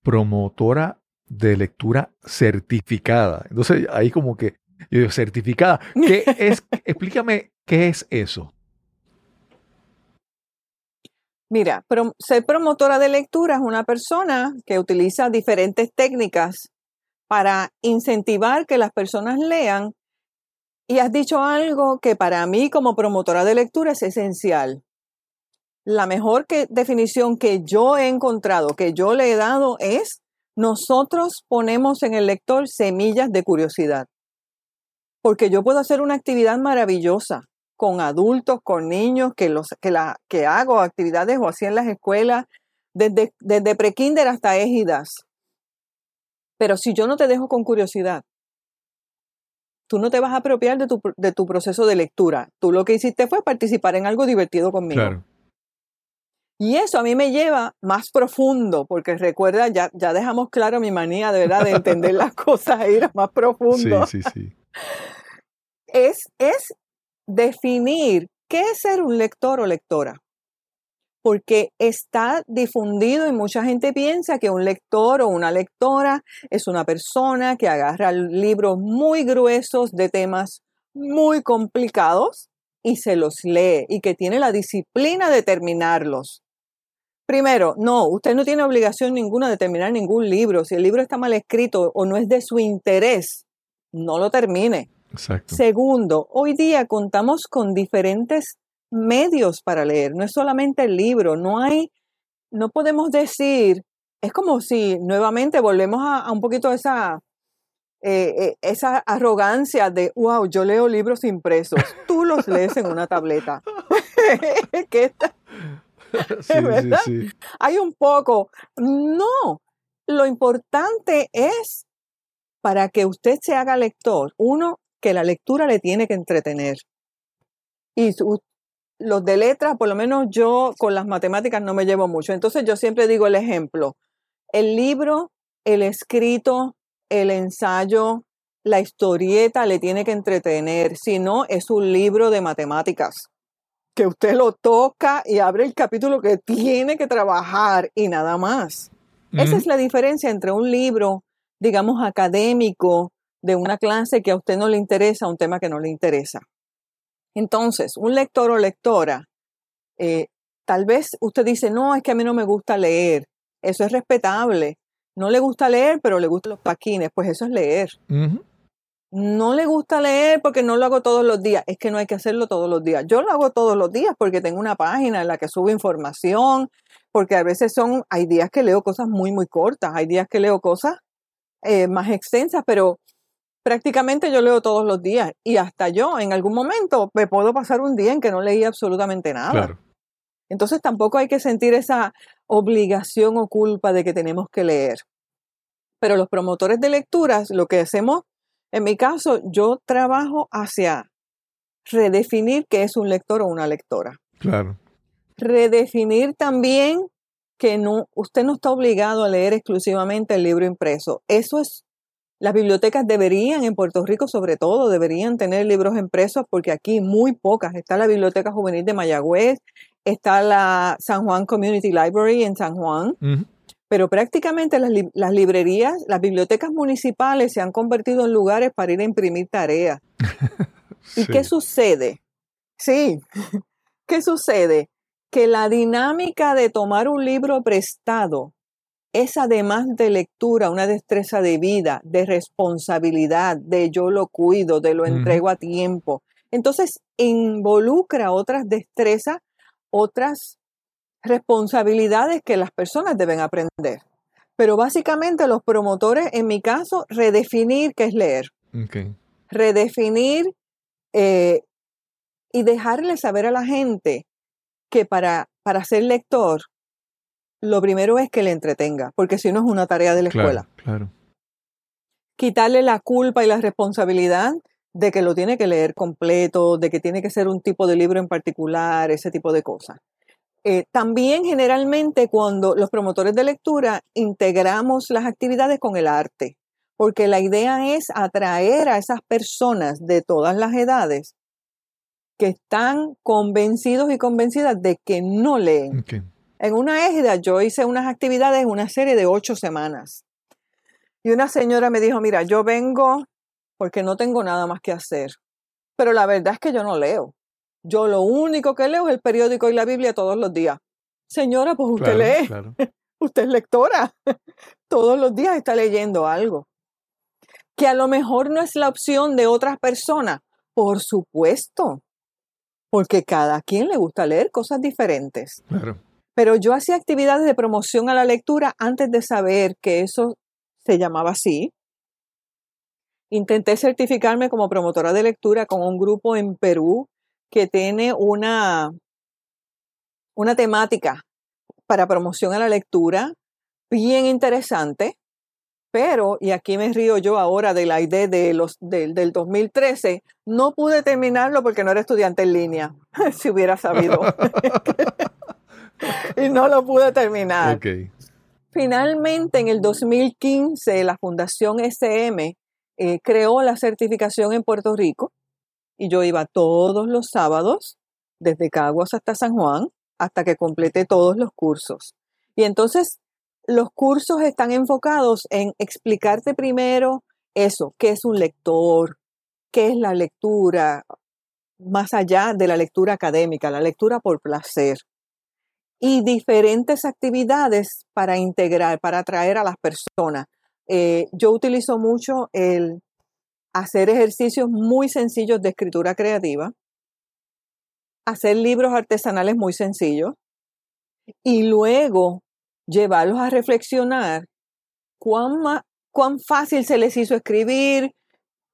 promotora de lectura certificada. Entonces, ahí como que, yo digo, certificada. ¿Qué es? *laughs* explícame qué es eso. Mira, ser promotora de lectura es una persona que utiliza diferentes técnicas para incentivar que las personas lean. Y has dicho algo que para mí como promotora de lectura es esencial. La mejor definición que yo he encontrado, que yo le he dado es nosotros ponemos en el lector semillas de curiosidad. Porque yo puedo hacer una actividad maravillosa con adultos, con niños, que, los, que, la, que hago actividades o así en las escuelas, desde, desde prekinder hasta égidas. Pero si yo no te dejo con curiosidad, tú no te vas a apropiar de tu, de tu proceso de lectura. Tú lo que hiciste fue participar en algo divertido conmigo. Claro. Y eso a mí me lleva más profundo, porque recuerda, ya, ya dejamos claro mi manía de verdad de entender las *laughs* cosas e ir más profundo. Sí, sí, sí. Es, es definir qué es ser un lector o lectora. Porque está difundido y mucha gente piensa que un lector o una lectora es una persona que agarra libros muy gruesos de temas muy complicados y se los lee y que tiene la disciplina de terminarlos. Primero, no, usted no tiene obligación ninguna de terminar ningún libro. Si el libro está mal escrito o no es de su interés, no lo termine. Exacto. Segundo, hoy día contamos con diferentes medios para leer, no es solamente el libro, no hay, no podemos decir, es como si nuevamente volvemos a, un poquito esa, eh, eh, esa arrogancia de, wow, yo leo libros impresos, tú los lees en una tableta. *laughs* ¿Qué está? *laughs* Hay un poco. No, lo importante es para que usted se haga lector, uno, que la lectura le tiene que entretener. Y los de letras, por lo menos yo con las matemáticas no me llevo mucho. Entonces yo siempre digo el ejemplo. El libro, el escrito, el ensayo, la historieta le tiene que entretener. Si no, es un libro de matemáticas que usted lo toca y abre el capítulo que tiene que trabajar y nada más. Esa es la diferencia entre un libro, digamos, académico, de una clase que a usted no le interesa, un tema que no le interesa. Entonces, un lector o lectora, eh, tal vez usted dice, no, es que a mí no me gusta leer. Eso es respetable. No le gusta leer, pero le gustan los paquines. Pues eso es leer no le gusta leer porque no lo hago todos los días. Es que no hay que hacerlo todos los días. Yo lo hago todos los días porque tengo una página en la que subo información, porque a veces son, hay días que leo cosas muy, muy cortas, hay días que leo cosas eh, más extensas, pero prácticamente yo leo todos los días y hasta yo en algún momento me puedo pasar un día en que no leí absolutamente nada. Entonces tampoco hay que sentir esa obligación o culpa de que tenemos que leer. Pero los promotores de lecturas lo que hacemos en mi caso, yo trabajo hacia redefinir qué es un lector o una lectora. Claro. Redefinir también que no, usted no está obligado a leer exclusivamente el libro impreso. Eso es, las bibliotecas deberían, en Puerto Rico sobre todo, deberían tener libros impresos porque aquí muy pocas. Está la Biblioteca Juvenil de Mayagüez, está la San Juan Community Library en San Juan, pero prácticamente las, las, librerías, las bibliotecas municipales se han convertido en lugares para ir a imprimir tareas. *laughs* ¿Y qué sucede? Sí, *laughs* ¿qué sucede? Que la dinámica de tomar un libro prestado es además de lectura una destreza de vida, de responsabilidad, de yo lo cuido, de lo entrego a tiempo. Entonces involucra otras destrezas, otras responsabilidades que las personas deben aprender. Pero básicamente los promotores, en mi caso, redefinir qué es leer. Redefinir eh, y dejarle saber a la gente que para, para ser lector, lo primero es que le entretenga, porque si no es una tarea de la escuela. Claro. Quitarle la culpa y la responsabilidad de que lo tiene que leer completo, de que tiene que ser un tipo de libro en particular, ese tipo de cosas. Eh, también generalmente cuando los promotores de lectura integramos las actividades con el arte, porque la idea es atraer a esas personas de todas las edades que están convencidos y convencidas de que no leen. En una égida yo hice unas actividades, una serie de ocho semanas. Y una señora me dijo, mira, yo vengo porque no tengo nada más que hacer. Pero la verdad es que yo no leo. Yo lo único que leo es el periódico y la Biblia todos los días. Señora, pues usted lee. *laughs* usted es lectora. *laughs* todos los días está leyendo algo. Que a lo mejor no es la opción de otras personas. Por supuesto. Porque cada quien le gusta leer cosas diferentes. Claro. Pero yo hacía actividades de promoción a la lectura antes de saber que eso se llamaba así. Intenté certificarme como promotora de lectura con un grupo en Perú que tiene una, una temática para promoción a la lectura bien interesante, pero, y aquí me río yo ahora de la idea de los, del 2013, no pude terminarlo porque no era estudiante en línea, *laughs* si hubiera sabido. *laughs* y no lo pude terminar. Finalmente, en el 2015, la Fundación SM eh, creó la certificación en Puerto Rico y yo iba todos los sábados, desde Caguas hasta San Juan, hasta que completé todos los cursos. Y entonces los cursos están enfocados en explicarte primero eso, qué es un lector, qué es la lectura, más allá de la lectura académica, la lectura por placer. Y diferentes actividades para integrar, para atraer a las personas. Eh, yo utilizo mucho el hacer ejercicios muy sencillos de escritura creativa, hacer libros artesanales muy sencillos y luego llevarlos a reflexionar cuán, cuán fácil se les hizo escribir,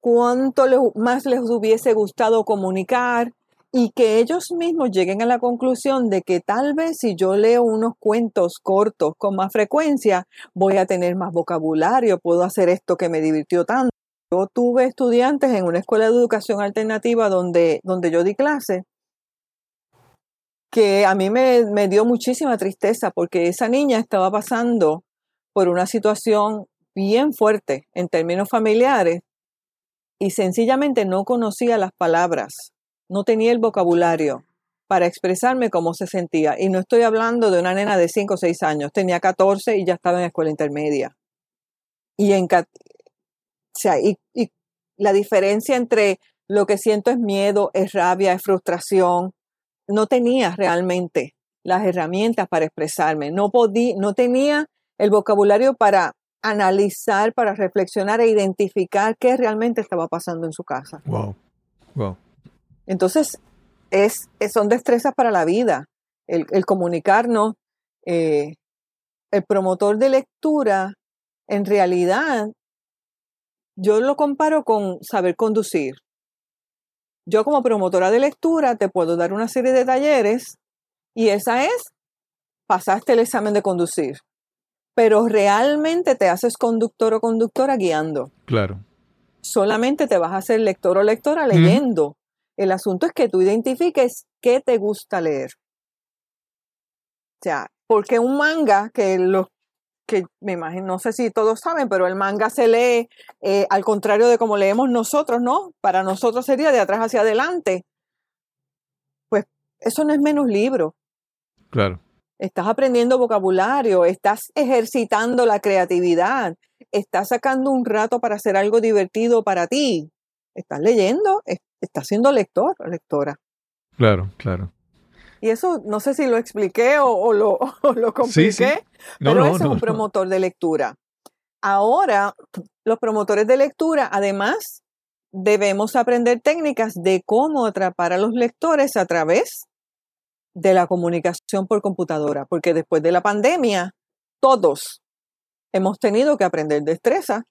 cuánto más les hubiese gustado comunicar y que ellos mismos lleguen a la conclusión de que tal vez si yo leo unos cuentos cortos con más frecuencia, voy a tener más vocabulario, puedo hacer esto que me divirtió tanto. Yo tuve estudiantes en una escuela de educación alternativa donde, donde yo di clase, que a mí me, me dio muchísima tristeza porque esa niña estaba pasando por una situación bien fuerte en términos familiares y sencillamente no conocía las palabras, no tenía el vocabulario para expresarme cómo se sentía. Y no estoy hablando de una nena de 5 o 6 años, tenía 14 y ya estaba en escuela intermedia. Y en, sea, y, y la diferencia entre lo que siento es miedo, es rabia, es frustración. No tenía realmente las herramientas para expresarme. No podía, no tenía el vocabulario para analizar, para reflexionar e identificar qué realmente estaba pasando en su casa. Wow. Wow. Entonces, es, son destrezas para la vida. El, el comunicarnos. Eh, el promotor de lectura, en realidad, yo lo comparo con saber conducir. Yo como promotora de lectura te puedo dar una serie de talleres y esa es, pasaste el examen de conducir, pero realmente te haces conductor o conductora guiando. Claro. Solamente te vas a hacer lector o lectora leyendo. El asunto es que tú identifiques qué te gusta leer. O sea, porque un manga que los que me imagino, no sé si todos saben, pero el manga se lee eh, al contrario de como leemos nosotros, ¿no? Para nosotros sería de atrás hacia adelante. Pues eso no es menos libro. Claro. estás aprendiendo vocabulario, estás ejercitando la creatividad, estás sacando un rato para hacer algo divertido para ti, estás leyendo, estás siendo lector o lectora. Claro, claro. Y eso no sé si lo expliqué o, lo, *laughs* lo, compliqué, pero eso es un promotor de lectura. Ahora, los promotores de lectura, además, debemos aprender técnicas de cómo atrapar a los lectores a través de la comunicación por computadora, porque después de la pandemia, todos hemos tenido que aprender destreza,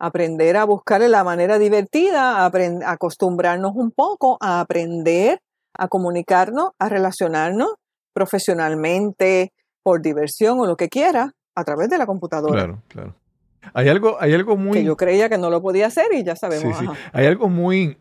aprender a buscar la manera divertida, acostumbrarnos un poco a aprender a comunicarnos, a relacionarnos profesionalmente, por diversión o lo que quiera, a través de la computadora. Claro, claro. Hay algo, hay algo muy... Que yo creía que no lo podía hacer y ya sabemos. Sí, sí. Hay algo muy...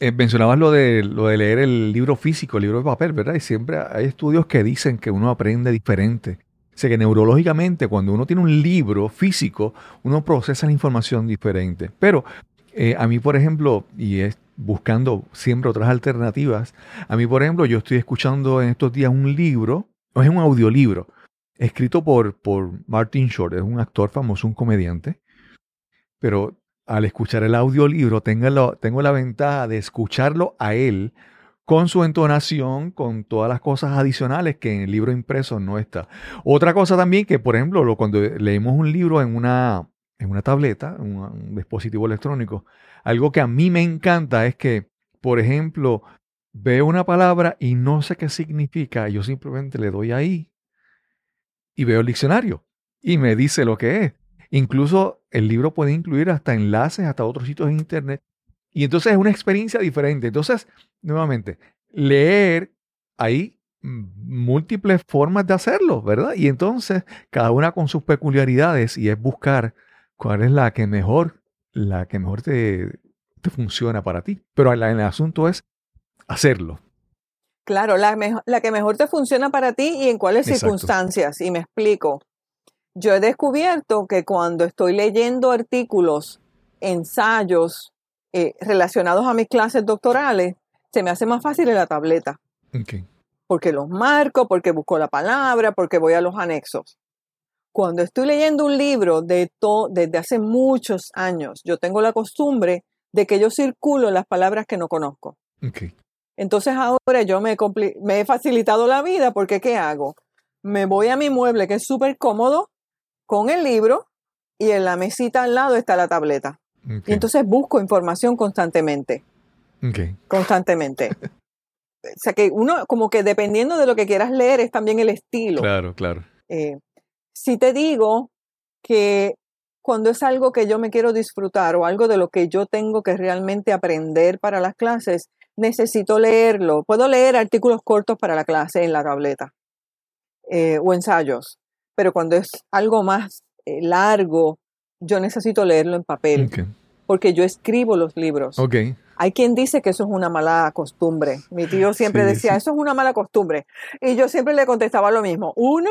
Eh, mencionabas lo de, lo de leer el libro físico, el libro de papel, ¿verdad? Y siempre hay estudios que dicen que uno aprende diferente. O sea que neurológicamente, cuando uno tiene un libro físico, uno procesa la información diferente. Pero eh, a mí, por ejemplo, y es buscando siempre otras alternativas, a mí, por ejemplo, yo estoy escuchando en estos días un libro, o es un audiolibro, escrito por, por Martin Short, es un actor famoso, un comediante, pero al escuchar el audiolibro tengo, tengo la ventaja de escucharlo a él con su entonación, con todas las cosas adicionales que en el libro impreso no está. Otra cosa también que, por ejemplo, cuando leemos un libro en una, en una tableta, un dispositivo electrónico, algo que a mí me encanta es que, por ejemplo, veo una palabra y no sé qué significa, yo simplemente le doy ahí y veo el diccionario y me dice lo que es. Incluso el libro puede incluir hasta enlaces, hasta otros sitios en Internet. Y entonces es una experiencia diferente. Entonces, nuevamente, leer, hay múltiples formas de hacerlo, ¿verdad? Y entonces, cada una con sus peculiaridades y es buscar cuál es la que mejor, la que mejor te, te funciona para ti. Pero el, el asunto es hacerlo. Claro, la, la, que mejor te funciona para ti y en cuáles circunstancias. Y me explico. Yo he descubierto que cuando estoy leyendo artículos, ensayos eh, relacionados a mis clases doctorales, se me hace más fácil en la tableta. Porque los marco, porque busco la palabra, porque voy a los anexos. Cuando estoy leyendo un libro de desde hace muchos años, yo tengo la costumbre de que yo circulo las palabras que no conozco. Entonces ahora yo me, me he facilitado la vida porque ¿qué hago? Me voy a mi mueble que es súper cómodo con el libro y en la mesita al lado está la tableta. Y entonces busco información constantemente. Constantemente. *laughs* o sea que uno, como que dependiendo de lo que quieras leer, es también el estilo. Claro, claro. Eh, si te digo que cuando es algo que yo me quiero disfrutar o algo de lo que yo tengo que realmente aprender para las clases, necesito leerlo. Puedo leer artículos cortos para la clase en la tableta eh, o ensayos, pero cuando es algo más eh, largo, yo necesito leerlo en papel, porque yo escribo los libros. Hay quien dice que eso es una mala costumbre. Mi tío siempre decía, eso es una mala costumbre. Y yo siempre le contestaba lo mismo. Uno,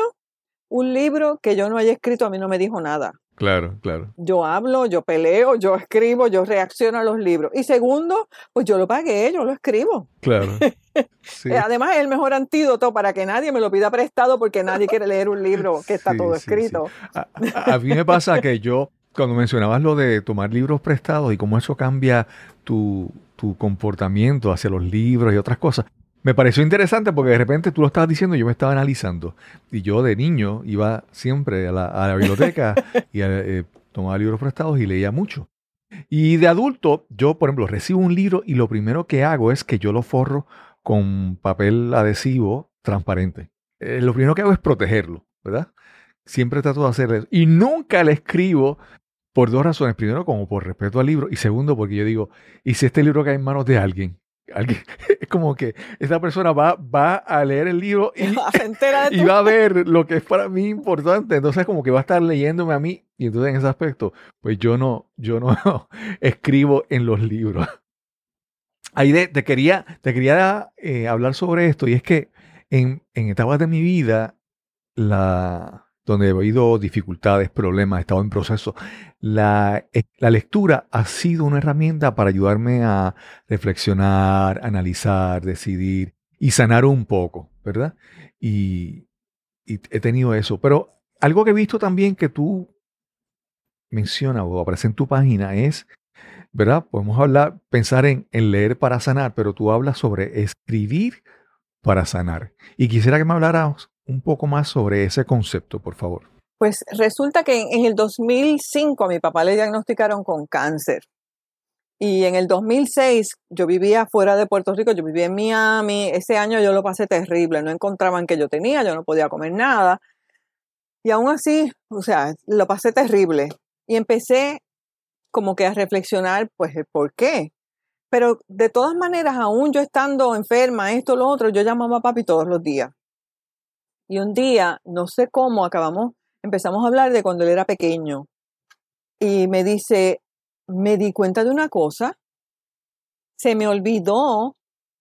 un libro que yo no haya escrito a mí no me dijo nada. Claro, claro. Yo hablo, yo peleo, yo escribo, yo reacciono a los libros. Y segundo, pues yo lo pagué, yo lo escribo. Claro. *laughs* Además, es el mejor antídoto para que nadie me lo pida prestado porque nadie quiere leer un libro que está todo escrito. A, mí me pasa que yo, cuando mencionabas lo de tomar libros prestados y cómo eso cambia tu, tu comportamiento hacia los libros y otras cosas, me pareció interesante porque de repente tú lo estabas diciendo y yo me estaba analizando. Y yo de niño iba siempre a la, biblioteca *laughs* y eh, tomaba libros prestados y leía mucho. Y de adulto, yo, por ejemplo, recibo un libro y lo primero que hago es que yo lo forro con papel adhesivo transparente. Eh, lo primero que hago es protegerlo, ¿verdad? Siempre trato de hacer eso. Y nunca le escribo por dos razones. Primero, como por respeto al libro. Y segundo, porque yo digo, ¿y si este libro cae en manos de alguien? *laughs* es como que esa persona va, va a leer el libro *laughs* y, *laughs* y, va a ver lo que es para mí importante. Entonces, como que va a estar leyéndome a mí. Y entonces, en ese aspecto, pues yo no, yo no escribo en los libros. Ahí te quería, te quería eh, hablar sobre esto. Y es que en, en etapas de mi vida, la, donde he oído dificultades, problemas, he estado en proceso. La, eh, la, lectura ha sido una herramienta para ayudarme a reflexionar, analizar, decidir y sanar un poco, ¿verdad? y, he tenido eso. Pero algo que he visto también que tú mencionas o aparece en tu página es, ¿verdad? Podemos hablar, pensar en, en leer para sanar, pero tú hablas sobre escribir para sanar. Y quisiera que me hablaras un poco más sobre ese concepto, por favor. Pues resulta que en el 2005 a mi papá le diagnosticaron con cáncer. Y en el 2006 yo vivía fuera de Puerto Rico, yo vivía en Miami. Ese año yo lo pasé terrible, no encontraban que yo tenía, yo no podía comer nada. Y aún así, o sea, lo pasé terrible. Y empecé como que a reflexionar, pues, el por qué. Pero de todas maneras, aún yo estando enferma, esto, lo otro, yo llamaba a papi todos los días. Y un día, no sé cómo, acabamos, empezamos a hablar de cuando él era pequeño. Y me dice, me di cuenta de una cosa, se me olvidó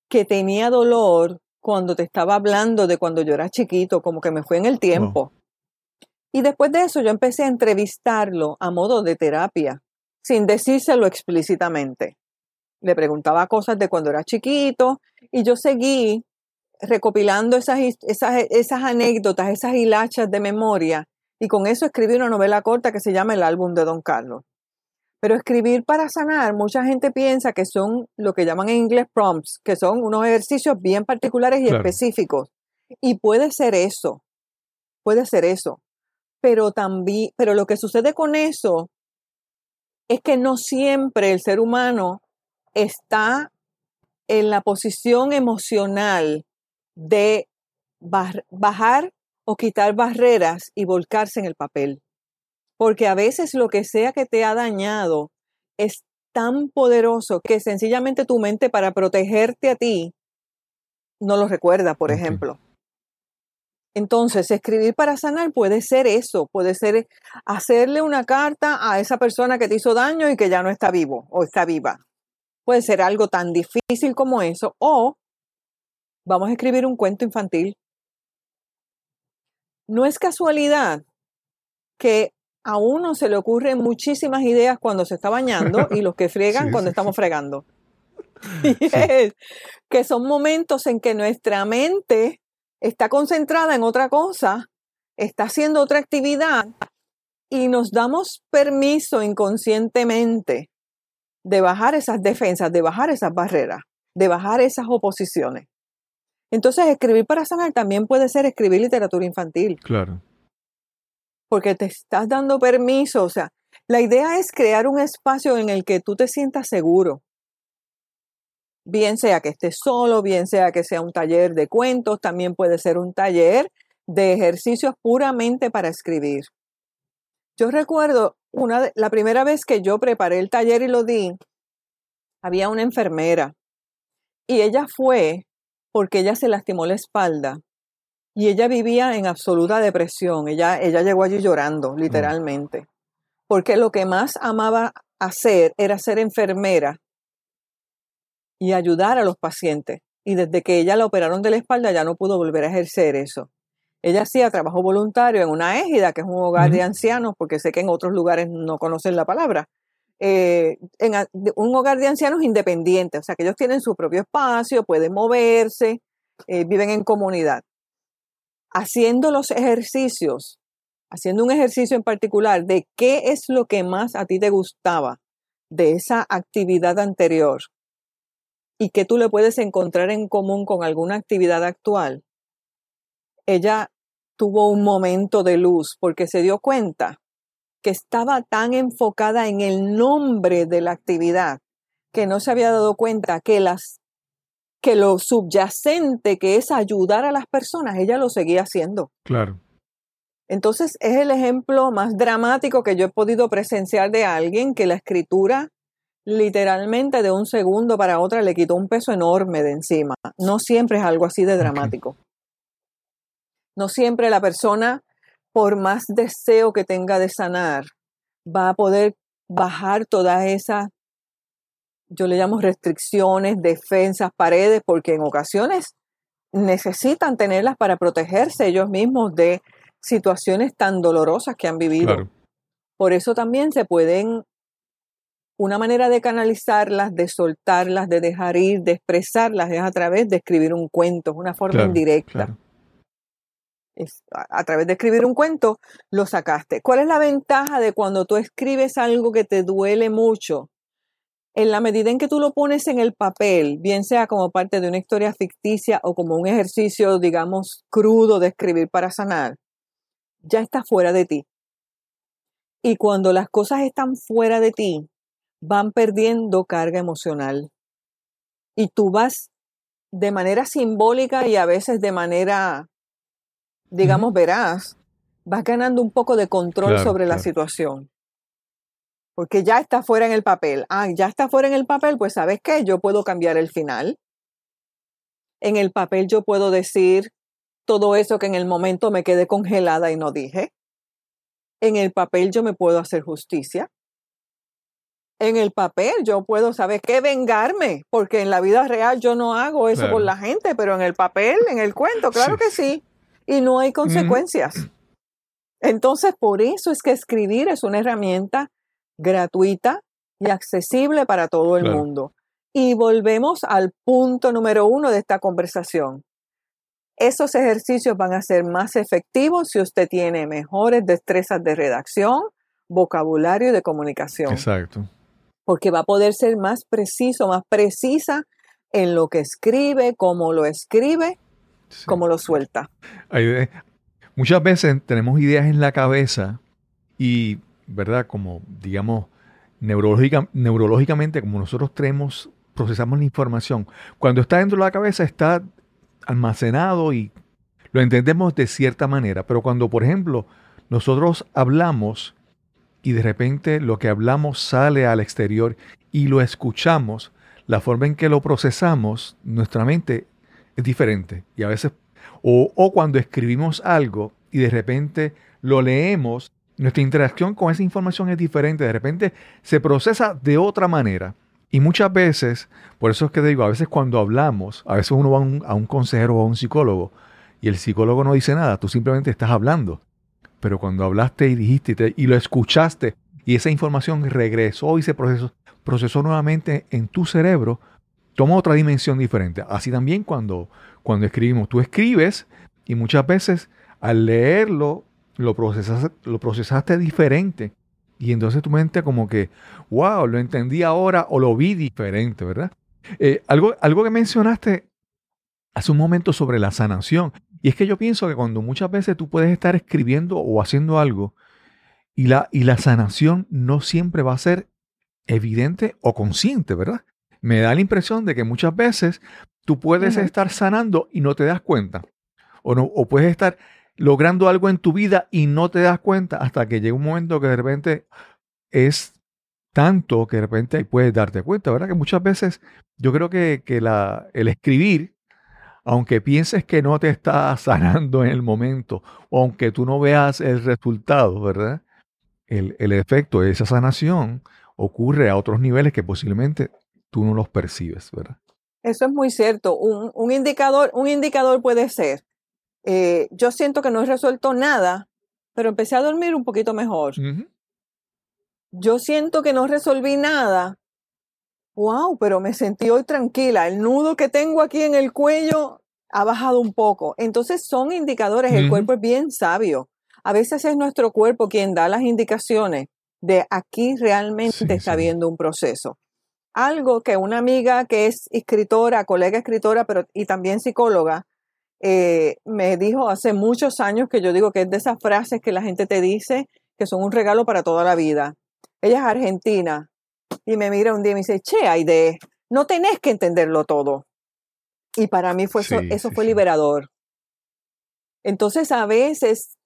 que tenía dolor cuando te estaba hablando de cuando yo era chiquito, como que me fue en el tiempo. Y después de eso yo empecé a entrevistarlo a modo de terapia, sin decírselo explícitamente. Le preguntaba cosas de cuando era chiquito y yo seguí recopilando esas, esas, esas anécdotas, esas hilachas de memoria y con eso escribí una novela corta que se llama El álbum de Don Carlos. Pero escribir para sanar, mucha gente piensa que son lo que llaman en inglés prompts, que son unos ejercicios bien particulares y específicos. Y puede ser eso, puede ser eso. Pero también, pero lo que sucede con eso es que no siempre el ser humano está en la posición emocional de bajar o quitar barreras y volcarse en el papel. Porque a veces lo que sea que te ha dañado es tan poderoso que sencillamente tu mente para protegerte a ti no lo recuerda, por ejemplo. Entonces, escribir para sanar puede ser eso, puede ser hacerle una carta a esa persona que te hizo daño y que ya no está vivo o está viva. Puede ser algo tan difícil como eso o vamos a escribir un cuento infantil. No es casualidad que a uno se le ocurren muchísimas ideas cuando se está bañando y los que *laughs* friegan cuando estamos fregando. *laughs* que son momentos en que nuestra mente está concentrada en otra cosa, está haciendo otra actividad y nos damos permiso inconscientemente de bajar esas defensas, de bajar esas barreras, de bajar esas oposiciones. Entonces, escribir para sanar también puede ser escribir literatura infantil. Claro porque te estás dando permiso. O sea, la idea es crear un espacio en el que tú te sientas seguro. Bien sea que estés solo, bien sea que sea un taller de cuentos, también puede ser un taller de ejercicios puramente para escribir. Yo recuerdo una, la primera vez que yo preparé el taller y lo di, había una enfermera y ella fue porque ella se lastimó la espalda y ella vivía en absoluta depresión. Ella, ella llegó allí llorando, mm. literalmente. Porque lo que más amaba hacer era ser enfermera y ayudar a los pacientes. Y desde que ella la operaron de la espalda ya no pudo volver a ejercer eso. Ella hacía trabajo voluntario en una égida, que es un hogar de ancianos, porque sé que en otros lugares no conocen la palabra. Eh, en un hogar de ancianos independiente, o sea que ellos tienen su propio espacio, pueden moverse, eh, viven en comunidad. Haciendo los ejercicios, haciendo un ejercicio en particular de qué es lo que más a ti te gustaba de esa actividad anterior y que tú le puedes encontrar en común con alguna actividad actual, ella tuvo un momento de luz porque se dio cuenta que estaba tan enfocada en el nombre de la actividad que no se había dado cuenta que las que lo subyacente que es ayudar a las personas, ella lo seguía haciendo. Claro. Entonces es el ejemplo más dramático que yo he podido presenciar de alguien que la escritura literalmente de un segundo para otra le quitó un peso enorme de encima. No siempre es algo así de dramático. No siempre la persona, por más deseo que tenga de sanar, va a poder bajar toda esa yo le llamo restricciones, defensas, paredes, porque en ocasiones necesitan tenerlas para protegerse ellos mismos de situaciones tan dolorosas que han vivido. Por eso también se pueden, una manera de canalizarlas, de soltarlas, de dejar ir, de expresarlas es a través de escribir un cuento, es una forma indirecta. A través de escribir un cuento, lo sacaste. ¿Cuál es la ventaja de cuando tú escribes algo que te duele mucho? En la medida en que tú lo pones en el papel, bien sea como parte de una historia ficticia o como un ejercicio, digamos, crudo de escribir para sanar, ya está fuera de ti. Y cuando las cosas están fuera de ti, van perdiendo carga emocional. Y tú vas de manera simbólica y a veces de manera digamos, verás, vas ganando un poco de control sobre la situación. Porque ya está fuera en el papel. Ah, ya está fuera en el papel, pues sabes qué, yo puedo cambiar el final. En el papel yo puedo decir todo eso que en el momento me quedé congelada y no dije. En el papel yo me puedo hacer justicia. En el papel yo puedo, ¿sabes qué? Vengarme, porque en la vida real yo no hago eso con la gente, pero en el papel, en el cuento, claro que sí y no hay consecuencias. Entonces, por eso es que escribir es una herramienta gratuita y accesible para todo el mundo. Y volvemos al punto número uno de esta conversación. Esos ejercicios van a ser más efectivos si usted tiene mejores destrezas de redacción, vocabulario y de comunicación. Exacto. Porque va a poder ser más preciso, más precisa en lo que escribe, cómo lo escribe como lo suelta. muchas veces tenemos ideas en la cabeza y, ¿verdad? Como, digamos, neurológicamente, como nosotros tenemos, procesamos la información, cuando está dentro de la cabeza está almacenado y lo entendemos de cierta manera, pero cuando, por ejemplo, nosotros hablamos y de repente lo que hablamos sale al exterior y lo escuchamos, la forma en que lo procesamos, nuestra mente es diferente. Y a veces, o, cuando escribimos algo y de repente lo leemos, nuestra interacción con esa información es diferente. De repente se procesa de otra manera. Y muchas veces, por eso es que digo, a veces cuando hablamos, a veces uno va a un, a un consejero o a un psicólogo y el psicólogo no dice nada, tú simplemente estás hablando. Pero cuando hablaste y dijiste y lo escuchaste y esa información regresó y se procesó, procesó nuevamente en tu cerebro, toma otra dimensión diferente. Así también cuando, cuando escribimos, tú escribes y muchas veces al leerlo lo procesaste, lo procesaste diferente. Y entonces tu mente como que, wow, lo entendí ahora o lo vi diferente, ¿verdad? Eh, algo, algo que mencionaste hace un momento sobre la sanación. Y es que yo pienso que cuando muchas veces tú puedes estar escribiendo o haciendo algo y la, y la sanación no siempre va a ser evidente o consciente, ¿verdad? Me da la impresión de que muchas veces tú puedes estar sanando y no te das cuenta. O, no, o puedes estar logrando algo en tu vida y no te das cuenta hasta que llega un momento que de repente es tanto que de repente puedes darte cuenta, ¿verdad? Que muchas veces yo creo que, la, el escribir, aunque pienses que no te está sanando en el momento, o aunque tú no veas el resultado, ¿verdad? El, el efecto de esa sanación ocurre a otros niveles que posiblemente tú no los percibes, ¿verdad? Eso es muy cierto. Un, indicador, un indicador puede ser, eh, yo siento que no he resuelto nada, pero empecé a dormir un poquito mejor. Yo siento que no resolví nada. Wow, pero me sentí hoy tranquila. El nudo que tengo aquí en el cuello ha bajado un poco. Entonces son indicadores, el cuerpo es bien sabio. A veces es nuestro cuerpo quien da las indicaciones de aquí realmente está habiendo un proceso algo que una amiga que es escritora, colega escritora, pero y también psicóloga, eh, me dijo hace muchos años que yo digo que es de esas frases que la gente te dice que son un regalo para toda la vida. Ella es argentina y me mira un día y me dice, che, Aide, no tenés que entenderlo todo. Y para mí fue eso, eso fue liberador. Entonces a veces,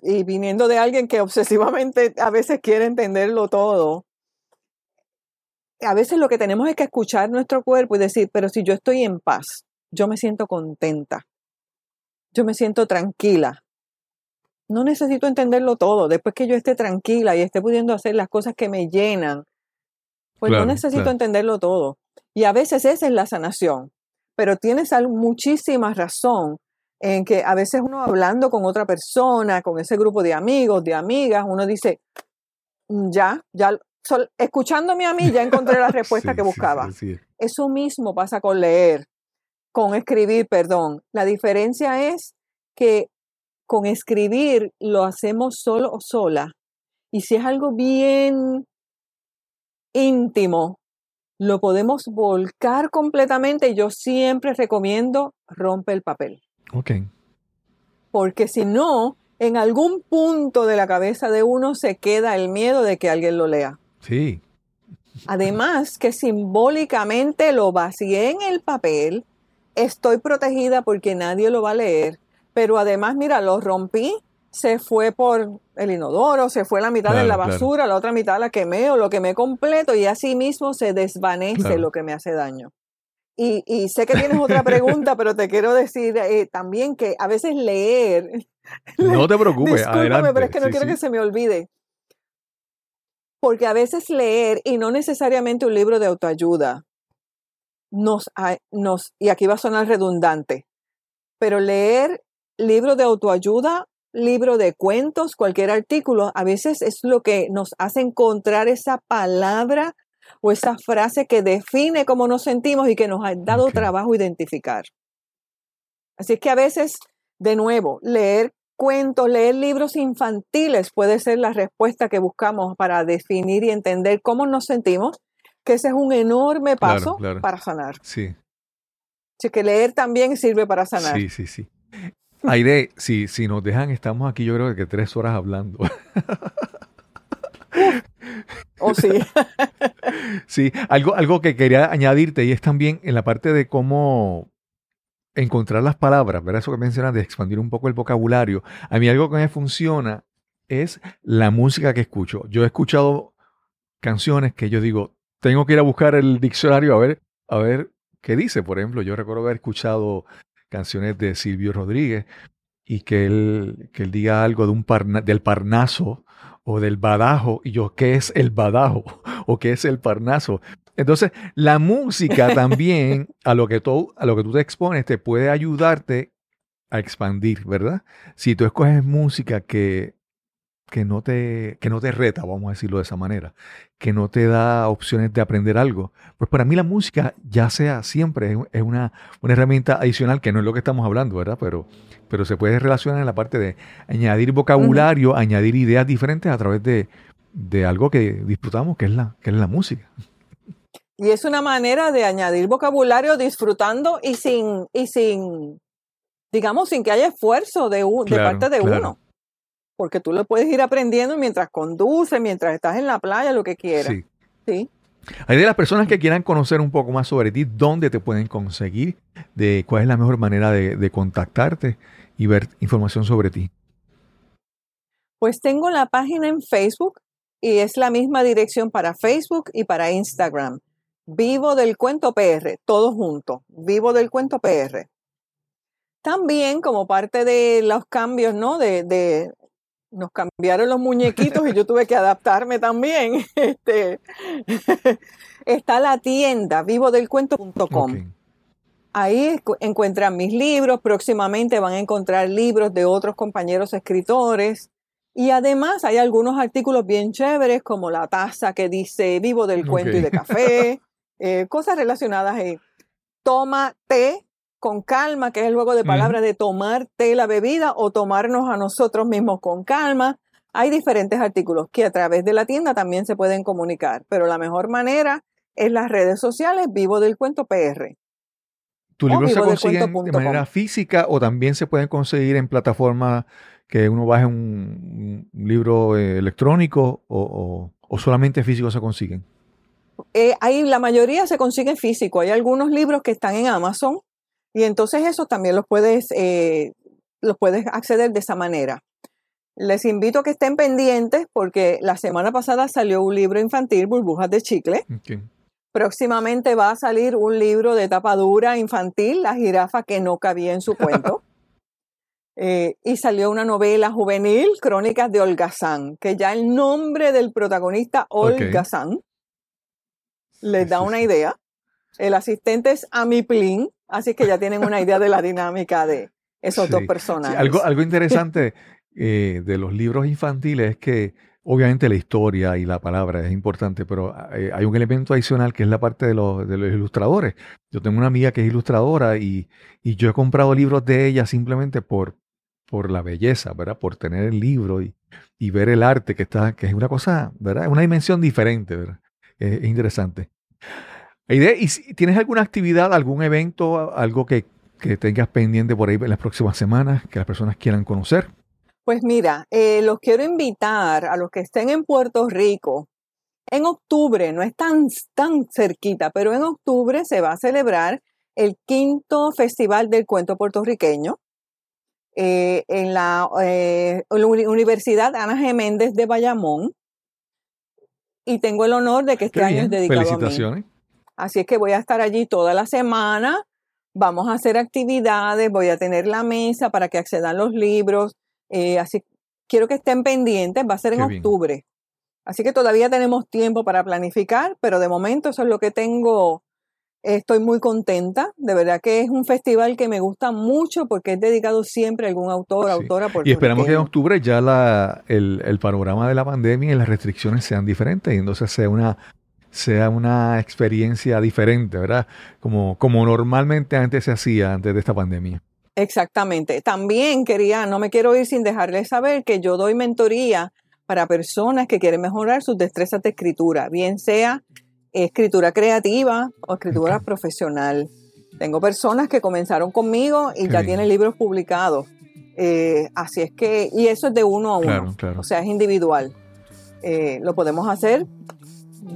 y viniendo de alguien que obsesivamente a veces quiere entenderlo todo, a veces lo que tenemos es que escuchar nuestro cuerpo y decir, pero si yo estoy en paz, yo me siento contenta, yo me siento tranquila. No necesito entenderlo todo. Después que yo esté tranquila y esté pudiendo hacer las cosas que me llenan, pues no necesito entenderlo todo. Y a veces esa es la sanación. Pero tienes muchísima razón en que a veces uno hablando con otra persona, con ese grupo de amigos, de amigas, uno dice, mm, ya, escuchándome a mí ya encontré la *laughs* respuesta que buscaba. Eso mismo pasa con leer, con escribir, perdón. La diferencia es que con escribir lo hacemos solo o sola. Y si es algo bien íntimo, lo podemos volcar completamente. Yo siempre recomiendo rompe el papel. Ok. Porque si no, en algún punto de la cabeza de uno se queda el miedo de que alguien lo lea. Sí. Además, que simbólicamente lo vacié en el papel, estoy protegida porque nadie lo va a leer, pero además, mira, lo rompí, se fue por el inodoro, se fue la mitad en la Claro, claro. basura, la otra mitad la quemé o lo quemé completo y así mismo se desvanece Claro. lo que me hace daño. Y, y sé que tienes otra pregunta, *laughs* pero te quiero decir eh, también que a veces leer, No te preocupes, *laughs* adelante. pero es que no Sí, quiero sí. que se me olvide. Porque a veces leer, y no necesariamente un libro de autoayuda, nos, nos, y aquí va a sonar redundante, pero leer libro de autoayuda, libro de cuentos, cualquier artículo, a veces es lo que nos hace encontrar esa palabra o esa frase que define cómo nos sentimos y que nos ha dado trabajo identificar. Así es que a veces, de nuevo, leer cuentos, leer libros infantiles puede ser la respuesta que buscamos para definir y entender cómo nos sentimos, que ese es un enorme paso claro. para sanar. Sí, Así que leer también sirve para sanar. sí, sí, sí. Aire, si, si nos dejan, estamos aquí yo creo que tres horas hablando. O sí. *laughs* Sí, algo, algo que quería añadirte y es también en la parte de cómo encontrar las palabras, ¿verdad? Eso que mencionas de expandir un poco el vocabulario. A mí algo que me funciona es la música que escucho. Yo he escuchado canciones que yo digo, tengo que ir a buscar el diccionario a ver, a ver qué dice. Por ejemplo, yo recuerdo haber escuchado canciones de Silvio Rodríguez y que él, que él diga algo de un parna- del Parnaso o del Badajo y yo, ¿qué es el Badajo? *laughs* ¿O qué es el Parnaso? Entonces, la música también, a lo que tú, a lo que tú te expones, te puede ayudarte a expandir, ¿verdad? Si tú escoges música que, que, no te, que no te reta, vamos a decirlo de esa manera, que no te da opciones de aprender algo, pues para mí la música, ya sea siempre, es, una, una herramienta adicional, que no es lo que estamos hablando, ¿verdad? Pero, pero se puede relacionar en la parte de añadir vocabulario, añadir ideas diferentes a través de, de algo que disfrutamos, que es la, que es la música. Y es una manera de añadir vocabulario disfrutando y sin, y sin, digamos, sin que haya esfuerzo de, un- de Claro, parte de claro. uno. Porque tú lo puedes ir aprendiendo mientras conduces, mientras estás en la playa, lo que quieras. Sí. Sí. Hay de las personas que quieran conocer un poco más sobre ti, dónde te pueden conseguir, de cuál es la mejor manera de, de contactarte y ver información sobre ti. Pues tengo la página en Facebook y es la misma dirección para Facebook y para Instagram. Vivo del Cuento PR, todo junto. Vivo del Cuento PR. También como parte de los cambios, ¿no? De, de- nos cambiaron los muñequitos y yo tuve que adaptarme también. *laughs* Este, está la tienda vivodelcuento.com. Ok. Ahí encuentran mis libros, próximamente van a encontrar libros de otros compañeros escritores y además hay algunos artículos bien chéveres como la taza que dice vivo del cuento y de café, *laughs* eh, cosas relacionadas ahí. Toma té con calma, que es el juego de palabras de tomar té la bebida o tomarnos a nosotros mismos con calma. Hay diferentes artículos que a través de la tienda también se pueden comunicar, pero la mejor manera es las redes sociales Vivo del Cuento PR. ¿Tus O libros se consiguen de manera física o también se pueden conseguir en plataformas que uno baje un, un libro eh, electrónico o, o- o solamente físicos se consiguen? Eh, hay, la mayoría se consiguen físico. Hay algunos libros que están en Amazon y entonces esos también los puedes, eh, los puedes acceder de esa manera. Les invito a que estén pendientes porque la semana pasada salió un libro infantil, Burbujas de Chicle. Próximamente va a salir un libro de tapa dura infantil, La jirafa que no cabía en su cuento. *laughs* Eh, y salió una novela juvenil, Crónicas de Holgazán, que ya el nombre del protagonista, Ok. Holgazán, les da una idea. El asistente es Amiplin, así que ya tienen una idea de la dinámica de esos dos. Sí, personajes. algo, algo interesante eh, de los libros infantiles es que obviamente la historia y la palabra es importante, pero eh, hay un elemento adicional que es la parte de los, de los ilustradores. Yo tengo una amiga que es ilustradora y, y yo he comprado libros de ella simplemente por por la belleza, ¿verdad? Por tener el libro y, y ver el arte que está, que es una cosa, ¿verdad? Una dimensión diferente, ¿verdad? Es, interesante. ¿Y tienes alguna actividad, algún evento, algo que, que, tengas pendiente por ahí en las próximas semanas que las personas quieran conocer? Pues mira, eh, los quiero invitar a los que estén en Puerto Rico. En octubre, no es tan, tan cerquita, pero en octubre se va a celebrar el quinto Festival del Cuento Puertorriqueño eh, en la, eh, Universidad Ana G. Méndez de Bayamón. Y tengo el honor de que este año es dedicado Felicitaciones. a mí. Así es que voy a estar allí toda la semana. Vamos a hacer actividades, voy a tener la mesa para que accedan los libros. Eh, así quiero que estén pendientes, va a ser en octubre. Así que todavía tenemos tiempo para planificar, pero de momento eso es lo que tengo Estoy muy contenta, de verdad que es un festival que me gusta mucho porque es dedicado siempre a algún autor, autora. Por y esperamos que en octubre ya la, el, el, panorama de la pandemia y las restricciones sean diferentes y entonces sea una, sea una experiencia diferente, ¿verdad? Como, como normalmente antes se hacía antes de esta pandemia. Exactamente. También quería, no me quiero ir sin dejarles saber que yo doy mentoría para personas que quieren mejorar sus destrezas de escritura, bien sea escritura creativa o escritura profesional. Tengo personas que comenzaron conmigo y ya tienen libros publicados. Eh, así es que, y eso es de uno a uno, o sea, es individual. Eh, lo podemos hacer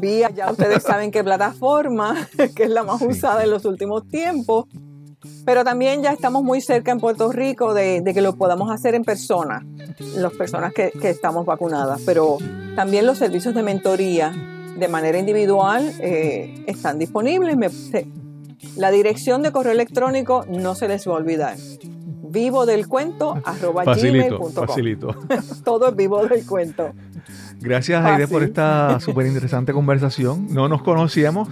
vía, ya ustedes *laughs* saben qué plataforma, *laughs* que es la más usada en los últimos tiempos, pero también ya estamos muy cerca en Puerto Rico de, que lo podamos hacer en persona, las personas que, que estamos vacunadas, pero también los servicios de mentoría de manera individual eh, están disponibles. la dirección de correo electrónico no se les va a olvidar. Vivo del cuento arroba facilito, facilito. *laughs* Todo es vivo del cuento. Gracias, Aide, por esta súper interesante conversación. No nos conocíamos.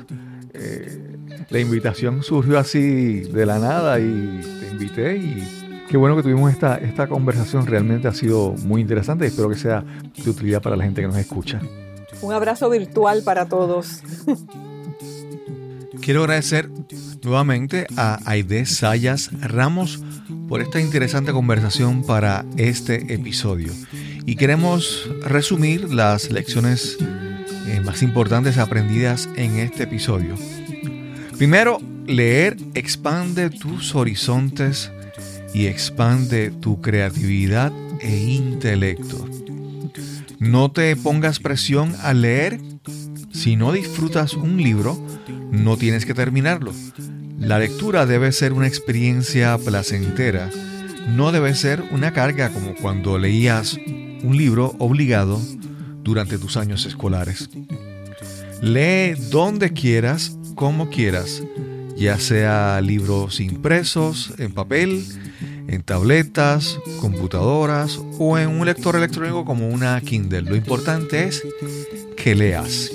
Eh, la invitación surgió así de la nada y te invité y qué bueno que tuvimos esta, esta conversación. Realmente ha sido muy interesante y espero que sea de utilidad para la gente que nos escucha. Un abrazo virtual para todos. Quiero agradecer nuevamente a Aide Sayas Ramos por esta interesante conversación para este episodio. Y queremos resumir las lecciones eh, más importantes aprendidas en este episodio. Primero, leer expande tus horizontes y expande tu creatividad e intelecto. No te pongas presión al leer. Si no disfrutas un libro, no tienes que terminarlo. La lectura debe ser una experiencia placentera. No debe ser una carga como cuando leías un libro obligado durante tus años escolares. Lee donde quieras, como quieras, ya sea libros impresos en papel, en tabletas, computadoras o en un lector electrónico como una Kindle. Lo importante es que leas.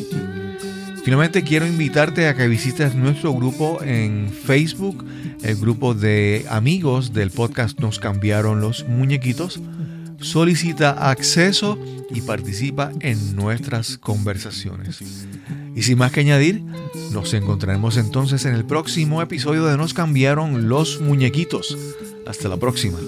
Finalmente quiero invitarte a que visites nuestro grupo en Facebook, el grupo de amigos del podcast Nos cambiaron los muñequitos. Solicita acceso y participa en nuestras conversaciones. Y sin más que añadir, nos encontraremos entonces en el próximo episodio de Nos cambiaron los muñequitos. Hasta la próxima.